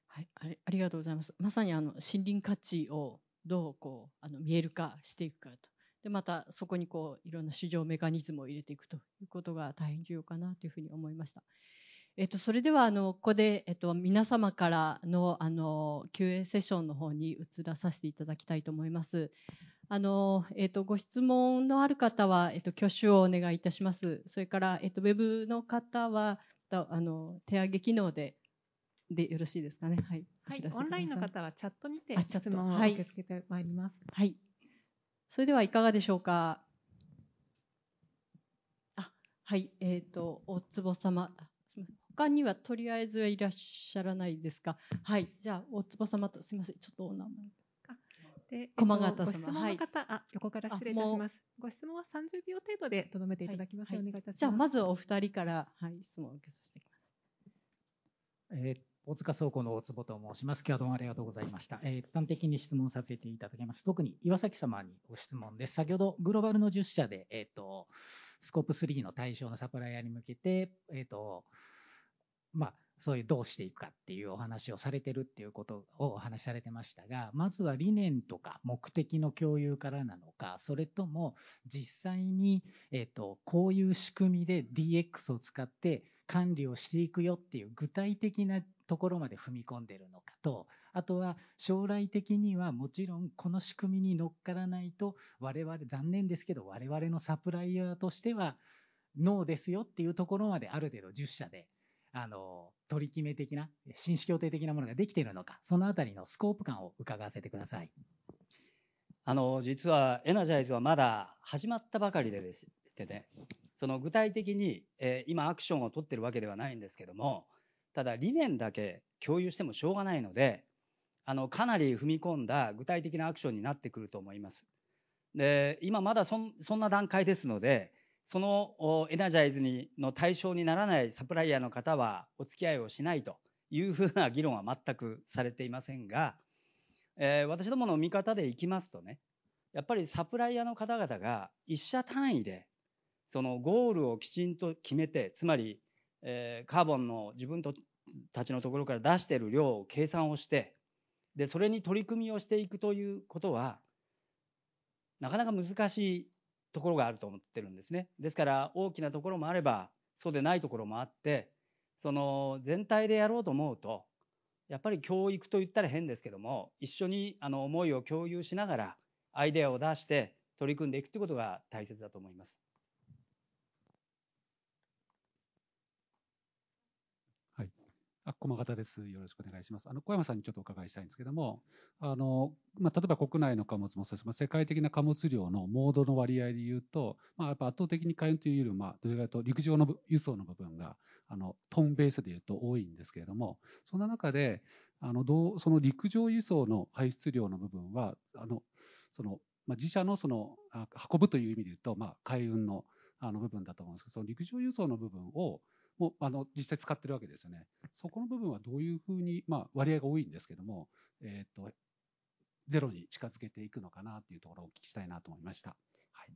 はい、あありがとうございます。まさにあの森林価値をどうこうあの見える化していくかと。でまたそこにこういろんな市場メカニズムを入れていくということが大変重要かなというふうに思いました。えっと、それではあのここで、えっと、皆様からのあの QA セッションの方に移らさせていただきたいと思います。あのえっと、ご質問のある方は、えっと、挙手をお願いいたします。それから、えっと、ウェブの方はあの手上げ機能ででよろしいですかね。はい。はい、オンラインの方はチャットにて質問を受け付けてまいります。はい。それではいかがでしょうか。あ、はい。えっ、ー、と、大坪様。他にはとりあえずはいらっしゃらないですか？はい。じゃあ、大坪様と、すみません。ちょっとお名前。で、駒形様。ご質問の方、はい、あ、横から失礼いたします。ご質問は30秒程度でとどめていただきます、はい、お願いいたします。じゃあ、まずお二人から、はい、質問を受けさせていきます。えー、大塚倉庫の大坪と申します。今日はどうもありがとうございました。えー、一般的に質問させていただきます。特に岩崎様にご質問です。先ほどグローバルの10社で、えっ、ー、と、スコープ3の対象のサプライヤーに向けて、えっ、ー、と、まあ、そういうどうしていくかっていうお話をされてるっていうことをお話しされてましたが、まずは理念とか目的の共有からなのか、それとも実際に、えっ、と、こういう仕組みで DX を使って管理をしていくよっていう具体的なところまで踏み込んでるのかと、あとは将来的にはもちろんこの仕組みに乗っからないと我々、残念ですけど我々のサプライヤーとしてはノーですよっていうところまである程度10社であの、取り決め的な、紳士協定的なものができているのか、そのあたりのスコープ感を伺わせてください。あの、実はエナジャイズはまだ始まったばかりでですね、その具体的に、えー、今アクションを取ってるわけではないんですけども、ただ理念だけ共有してもしょうがないので、あの、かなり踏み込んだ具体的なアクションになってくると思います。で、今まだそんな段階ですので、そのエナジャイズにの対象にならないサプライヤーの方はお付き合いをしないというふうな議論は全くされていませんが、えー、私どもの見方でいきますとね、やっぱりサプライヤーの方々が一社単位でそのゴールをきちんと決めて、つまり、えー、カーボンの自分たちのところから出している量を計算をして、で、それに取り組みをしていくということは、なかなか難しいところがあると思ってるんですね。ですから大きなところもあればそうでないところもあってその全体でやろうと思うとやっぱり教育と言ったら変ですけども一緒にあの思いを共有しながらアイデアを出して取り組んでいくということが大切だと思います。はい、あ駒形です。よろしくお願いします。あの小山さんにちょっとお伺いしたいんですけども、あのまあ、例えば国内の貨物もそうです、まあ、世界的な貨物量のモードの割合でいうと、まあ、やっぱ圧倒的に海運というよりも、まあ、どれかといと陸上の輸送の部分があのトンベースでいうと多いんですけれども、そんな中で、あのどうその陸上輸送の排出量の部分は、あのそのまあ、自社のその運ぶという意味で言うと、まあ、海運のあの部分だと思うんですけど、その陸上輸送の部分をもあの実際使ってるわけですよね。そこの部分はどういうふうに、まあ、割合が多いんですけども、えーと、ゼロに近づけていくのかなというところをお聞きしたいなと思いました。はい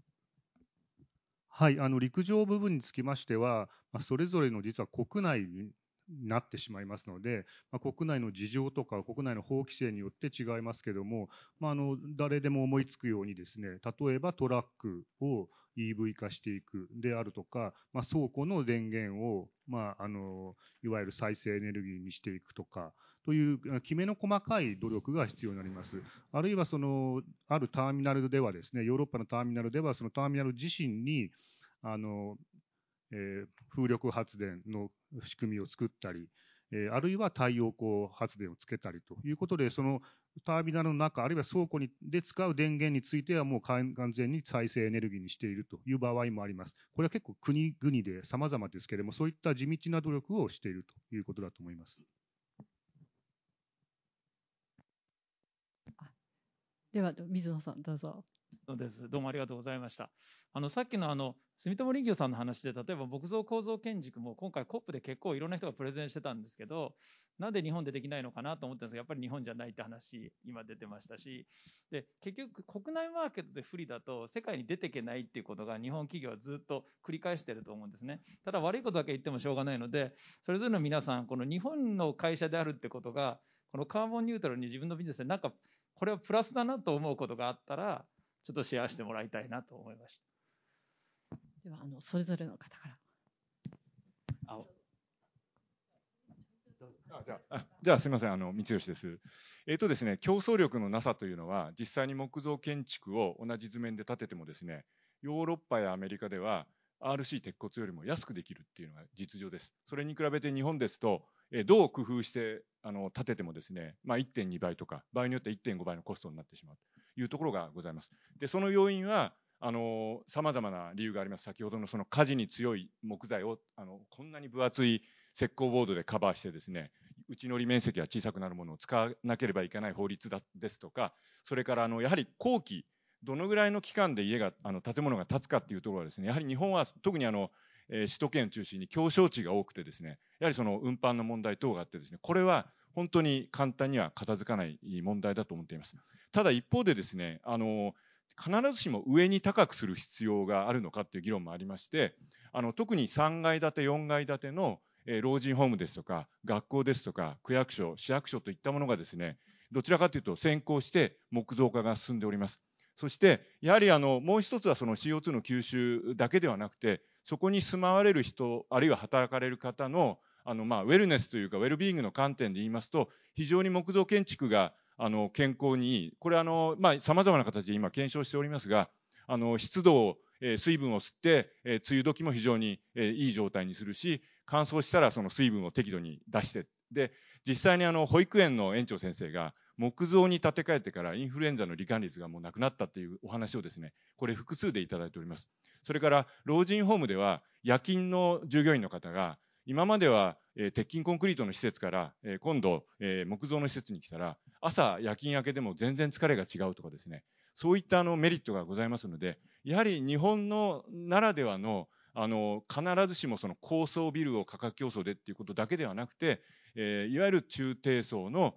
はい、あの陸上部分につきましては、まあ、それぞれの実は国内なってしまいますので、まあ、国内の事情とか国内の法規制によって違いますけども、まあ、あの誰でも思いつくようにですね例えばトラックを EV 化していくであるとか、まあ、倉庫の電源を、まあ、あのいわゆる再生エネルギーにしていくとかというきめの細かい努力が必要になります。あるいはそのあるターミナルではですねヨーロッパのターミナルではそのターミナル自身にあのえー、風力発電の仕組みを作ったり、えー、あるいは太陽光発電をつけたりということで、そのターミナルの中、あるいは倉庫にで使う電源については、もう完全に再生エネルギーにしているという場合もあります。これは結構国々で様々ですけれども、そういった地道な努力をしているということだと思います。では、水野さん、どうぞ。のです。どうもありがとうございました。あの、さっきのあの、住友林業さんの話で、例えば木造構造建築も今回 COP で結構いろんな人がプレゼンしてたんですけど、なんで日本でできないのかなと思ったんですが、やっぱり日本じゃないって話、今出てましたし、で、結局国内マーケットで不利だと世界に出ていけないっていうことが日本企業はずっと繰り返してると思うんですね。ただ悪いことだけ言ってもしょうがないので、それぞれの皆さん、この日本の会社であるってことが、このカーボンニュートラルに自分のビジネスでなんかこれはプラスだなと思うことがあったら、ちょっとシェアしてもらいたいなと思いました。では、あの、それぞれの方から。ああじゃあ、じゃあすみません、あの、三吉です。えっ、ー、とですね、競争力のなさというのは、実際に木造建築を同じ図面で建ててもですね、ヨーロッパやアメリカでは、RC 鉄骨よりも安くできるっていうのが実情です。それに比べて日本ですと、えどう工夫してあの建ててもですね、まあ、1.2倍とか、場合によっては1.5倍のコストになってしまうというところがございます。で、その要因は、あの、様々な理由があります。先ほどのその火事に強い木材を、あの、こんなに分厚い石膏ボードでカバーしてですね、内乗り面積が小さくなるものを使わなければいけない法律だですとか、それからあのやはり後期、どのぐらいの期間で家が、あの建物が建つかっていうところはですね、やはり日本は特にあのえー、首都圏を中心に狭小地が多くてですね、やはりその運搬の問題等があってですね、これは本当に簡単には片付かない問題だと思っています。ただ一方でですね、あの、必ずしも上に高くする必要があるのかっていう議論もありまして、あの、特に3階建て、4階建ての、老人ホームですとか、学校ですとか、区役所、市役所といったものがですね、どちらかというと先行して木造化が進んでおります。そして、やはりあの、もう一つはその CO2 の吸収だけではなくて、そこに住まわれる人、あるいは働かれる方の、あの、まあ、ウェルネスというか、ウェルビーイングの観点で言いますと、非常に木造建築が、あの、健康にいい。これあの、まあ、様々な形で今検証しておりますが、あの、湿度を、えー、水分を吸って、えー、梅雨時も非常に、えー、いい状態にするし、乾燥したらその水分を適度に出して、で、実際にあの、保育園の園長先生が、木造に建て替えてからインフルエンザの罹患率がもうなくなったっていうお話をですね、これ複数でいただいております。それから老人ホームでは夜勤の従業員の方が今までは、え、鉄筋コンクリートの施設から、え、今度、え、木造の施設に来たら朝夜勤明けでも全然疲れが違うとかですね。そういったあのメリットがございますのでやはり日本のならではのあの必ずしもその高層ビルを価格競争でっていうことだけではなくて、え、いわゆる中低層の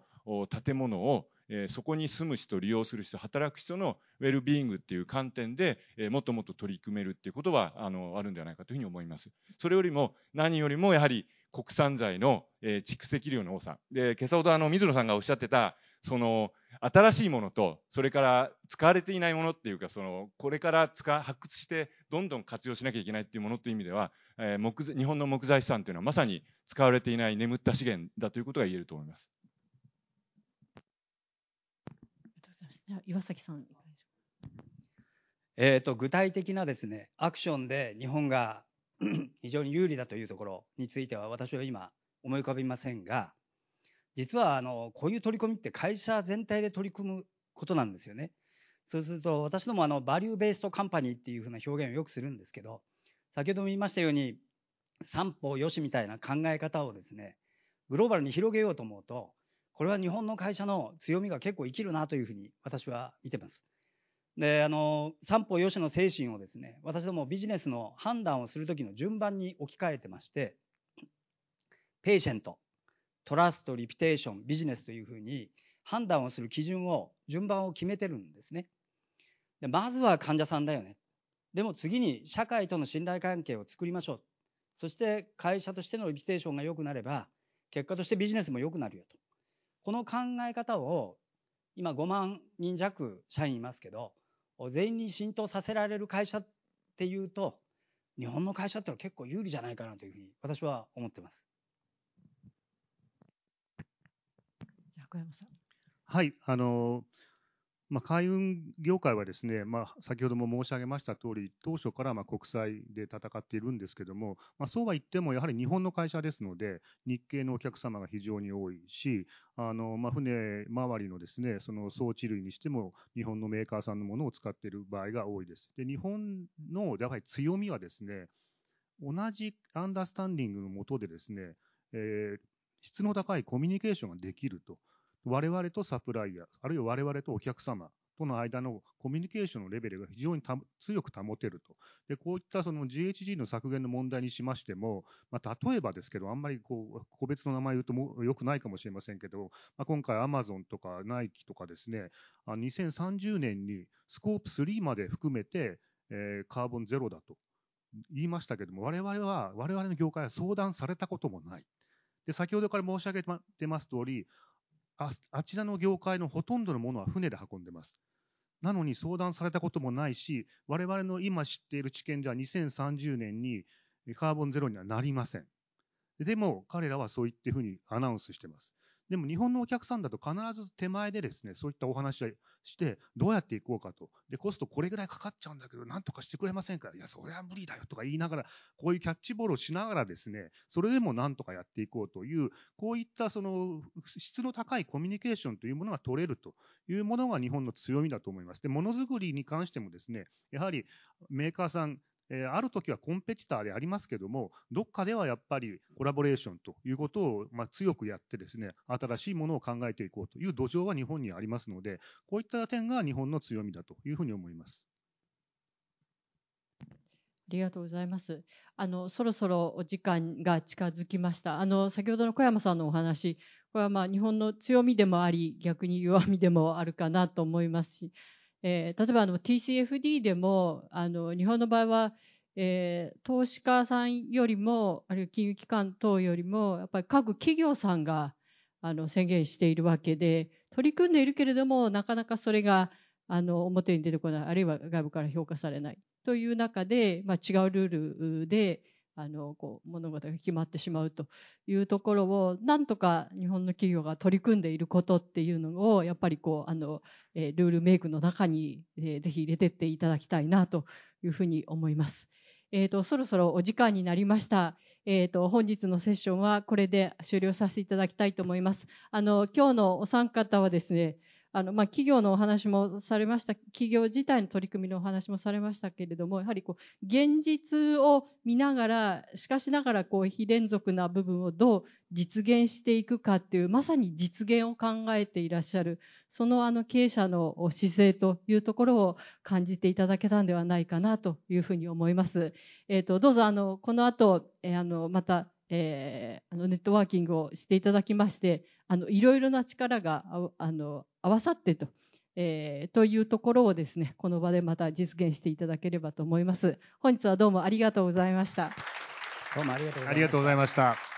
建物をえそこに住む人、利用する人、働く人のウェルビーイングっていう観点で、えもっともっと取り組めるっていうことは、あの、あるんではないかというふうに思います。それよりも、何よりもやはり国産材の、え蓄積量の多さ。で、今朝ほどあの、水野さんがおっしゃってた、その、新しいものと、それから使われていないものっていうか、その、これから使、発掘して、どんどん活用しなきゃいけないっていうものという意味では、えー、木日本の木材資産というのはまさに使われていない眠った資源だということが言えると思います。じゃあ岩崎さん。えっ、と、具体的なですね、アクションで日本が 非常に有利だというところについては、私は今、思い浮かびませんが、実はあのこういう取り組みって会社全体で取り組むことなんですよね。そうすると私どもあのバリューベーストカンパニーっていうふうな表現をよくするんですけど先ほども言いましたように三方よしみたいな考え方をですねグローバルに広げようと思うとこれは日本の会社の強みが結構生きるなというふうに私は見てます。であの三方よしの精神をですね私どもビジネスの判断をする時の順番に置き換えてまして patient trust reputation business というふうに判断をする基準を順番を決めてるんですね。でまずは患者さんだよね。でも次に社会との信頼関係を作りましょう。そして会社としての reputation が良くなれば結果としてビジネスも良くなるよと。この考え方を今5万人弱社員いますけど全員に浸透させられる会社っていうと日本の会社ってのは結構有利じゃないかなというふうに私は思ってます。じゃあ小山さん。はい、あのまあ、海運業界はですね、まあ、先ほども申し上げました通り、当初からまあ国際で戦っているんですけども、まあ、そうは言っても、やはり日本の会社ですので、日系のお客様が非常に多いし、あのまあ、船周りのですね、その装置類にしても、日本のメーカーさんのものを使っている場合が多いです。で、日本のやはり強みはですね、同じアンダースタンディングのもとでですね、えー、質の高いコミュニケーションができると。我々とサプライヤー、あるいは我々とお客様との間のコミュニケーションのレベルが非常に強く保てると。で、こういったその GHG の削減の問題にしましても、まあ、例えばですけど、あんまりこう、個別の名前言うともよくないかもしれませんけど、まあ、今回アマゾンとかナイキとかですね、2030年にスコープ3まで含めて、えー、カーボンゼロだと言いましたけども、我々は、我々の業界は相談されたこともない。で、先ほどから申し上げてます通り、ああちらの業界のほとんどのものは船で運んでます。なのに相談されたこともないし、我々の今知っている知見では2030年にカーボンゼロにはなりません。でも彼らはそういったふうにアナウンスしてます。でも日本のお客さんだと必ず手前でですね、そういったお話をして、どうやっていこうかと。で、コストこれぐらいかかっちゃうんだけど、なんとかしてくれませんかいや、それは無理だよとか言いながら、こういうキャッチボールをしながらですね、それでもなんとかやっていこうという、こういったその質の高いコミュニケーションというものが取れるというものが日本の強みだと思います。で、ものづくりに関してもですね、やはりメーカーさん、えー、ある時はコンペティターでありますけども、どっかではやっぱりコラボレーションということを、まあ、強くやってですね、新しいものを考えていこうという土壌は日本にありますので、こういった点が日本の強みだというふうに思います。ありがとうございます。あの、そろそろお時間が近づきました。あの、先ほどの小山さんのお話、これはまあ日本の強みでもあり、逆に弱みでもあるかなと思いますし、えー、例えばあの TCFD でもあの日本の場合は、えー、投資家さんよりもあるいは金融機関等よりもやっぱり各企業さんがあの宣言しているわけで取り組んでいるけれどもなかなかそれがあの表に出てこないあるいは外部から評価されないという中で、まあ、違うルールであのこう物事が決まってしまうというところをなんとか日本の企業が取り組んでいることっていうのをやっぱりこうあの、えー、ルールメイクの中に、えー、ぜひ入れてっていただきたいなというふうに思います。えーと、そろそろお時間になりました。えーと、本日のセッションはこれで終了させていただきたいと思います。あの今日のお三方はですねあの、まあ、企業のお話もされました、企業自体の取り組みのお話もされましたけれども、やはりこう、現実を見ながら、しかしながらこう、非連続な部分をどう実現していくかっていう、まさに実現を考えていらっしゃる、そのあの経営者の姿勢というところを感じていただけたんではないかなというふうに思います。えっ、ー、と、どうぞあの、この後、えー、あの、また、えー、あのネットワーキングをしていただきまして、あのいろいろな力があの合わさってと、えー、というところをですね、この場でまた実現していただければと思います。本日はどうもありがとうございました。どうもありがとうございました。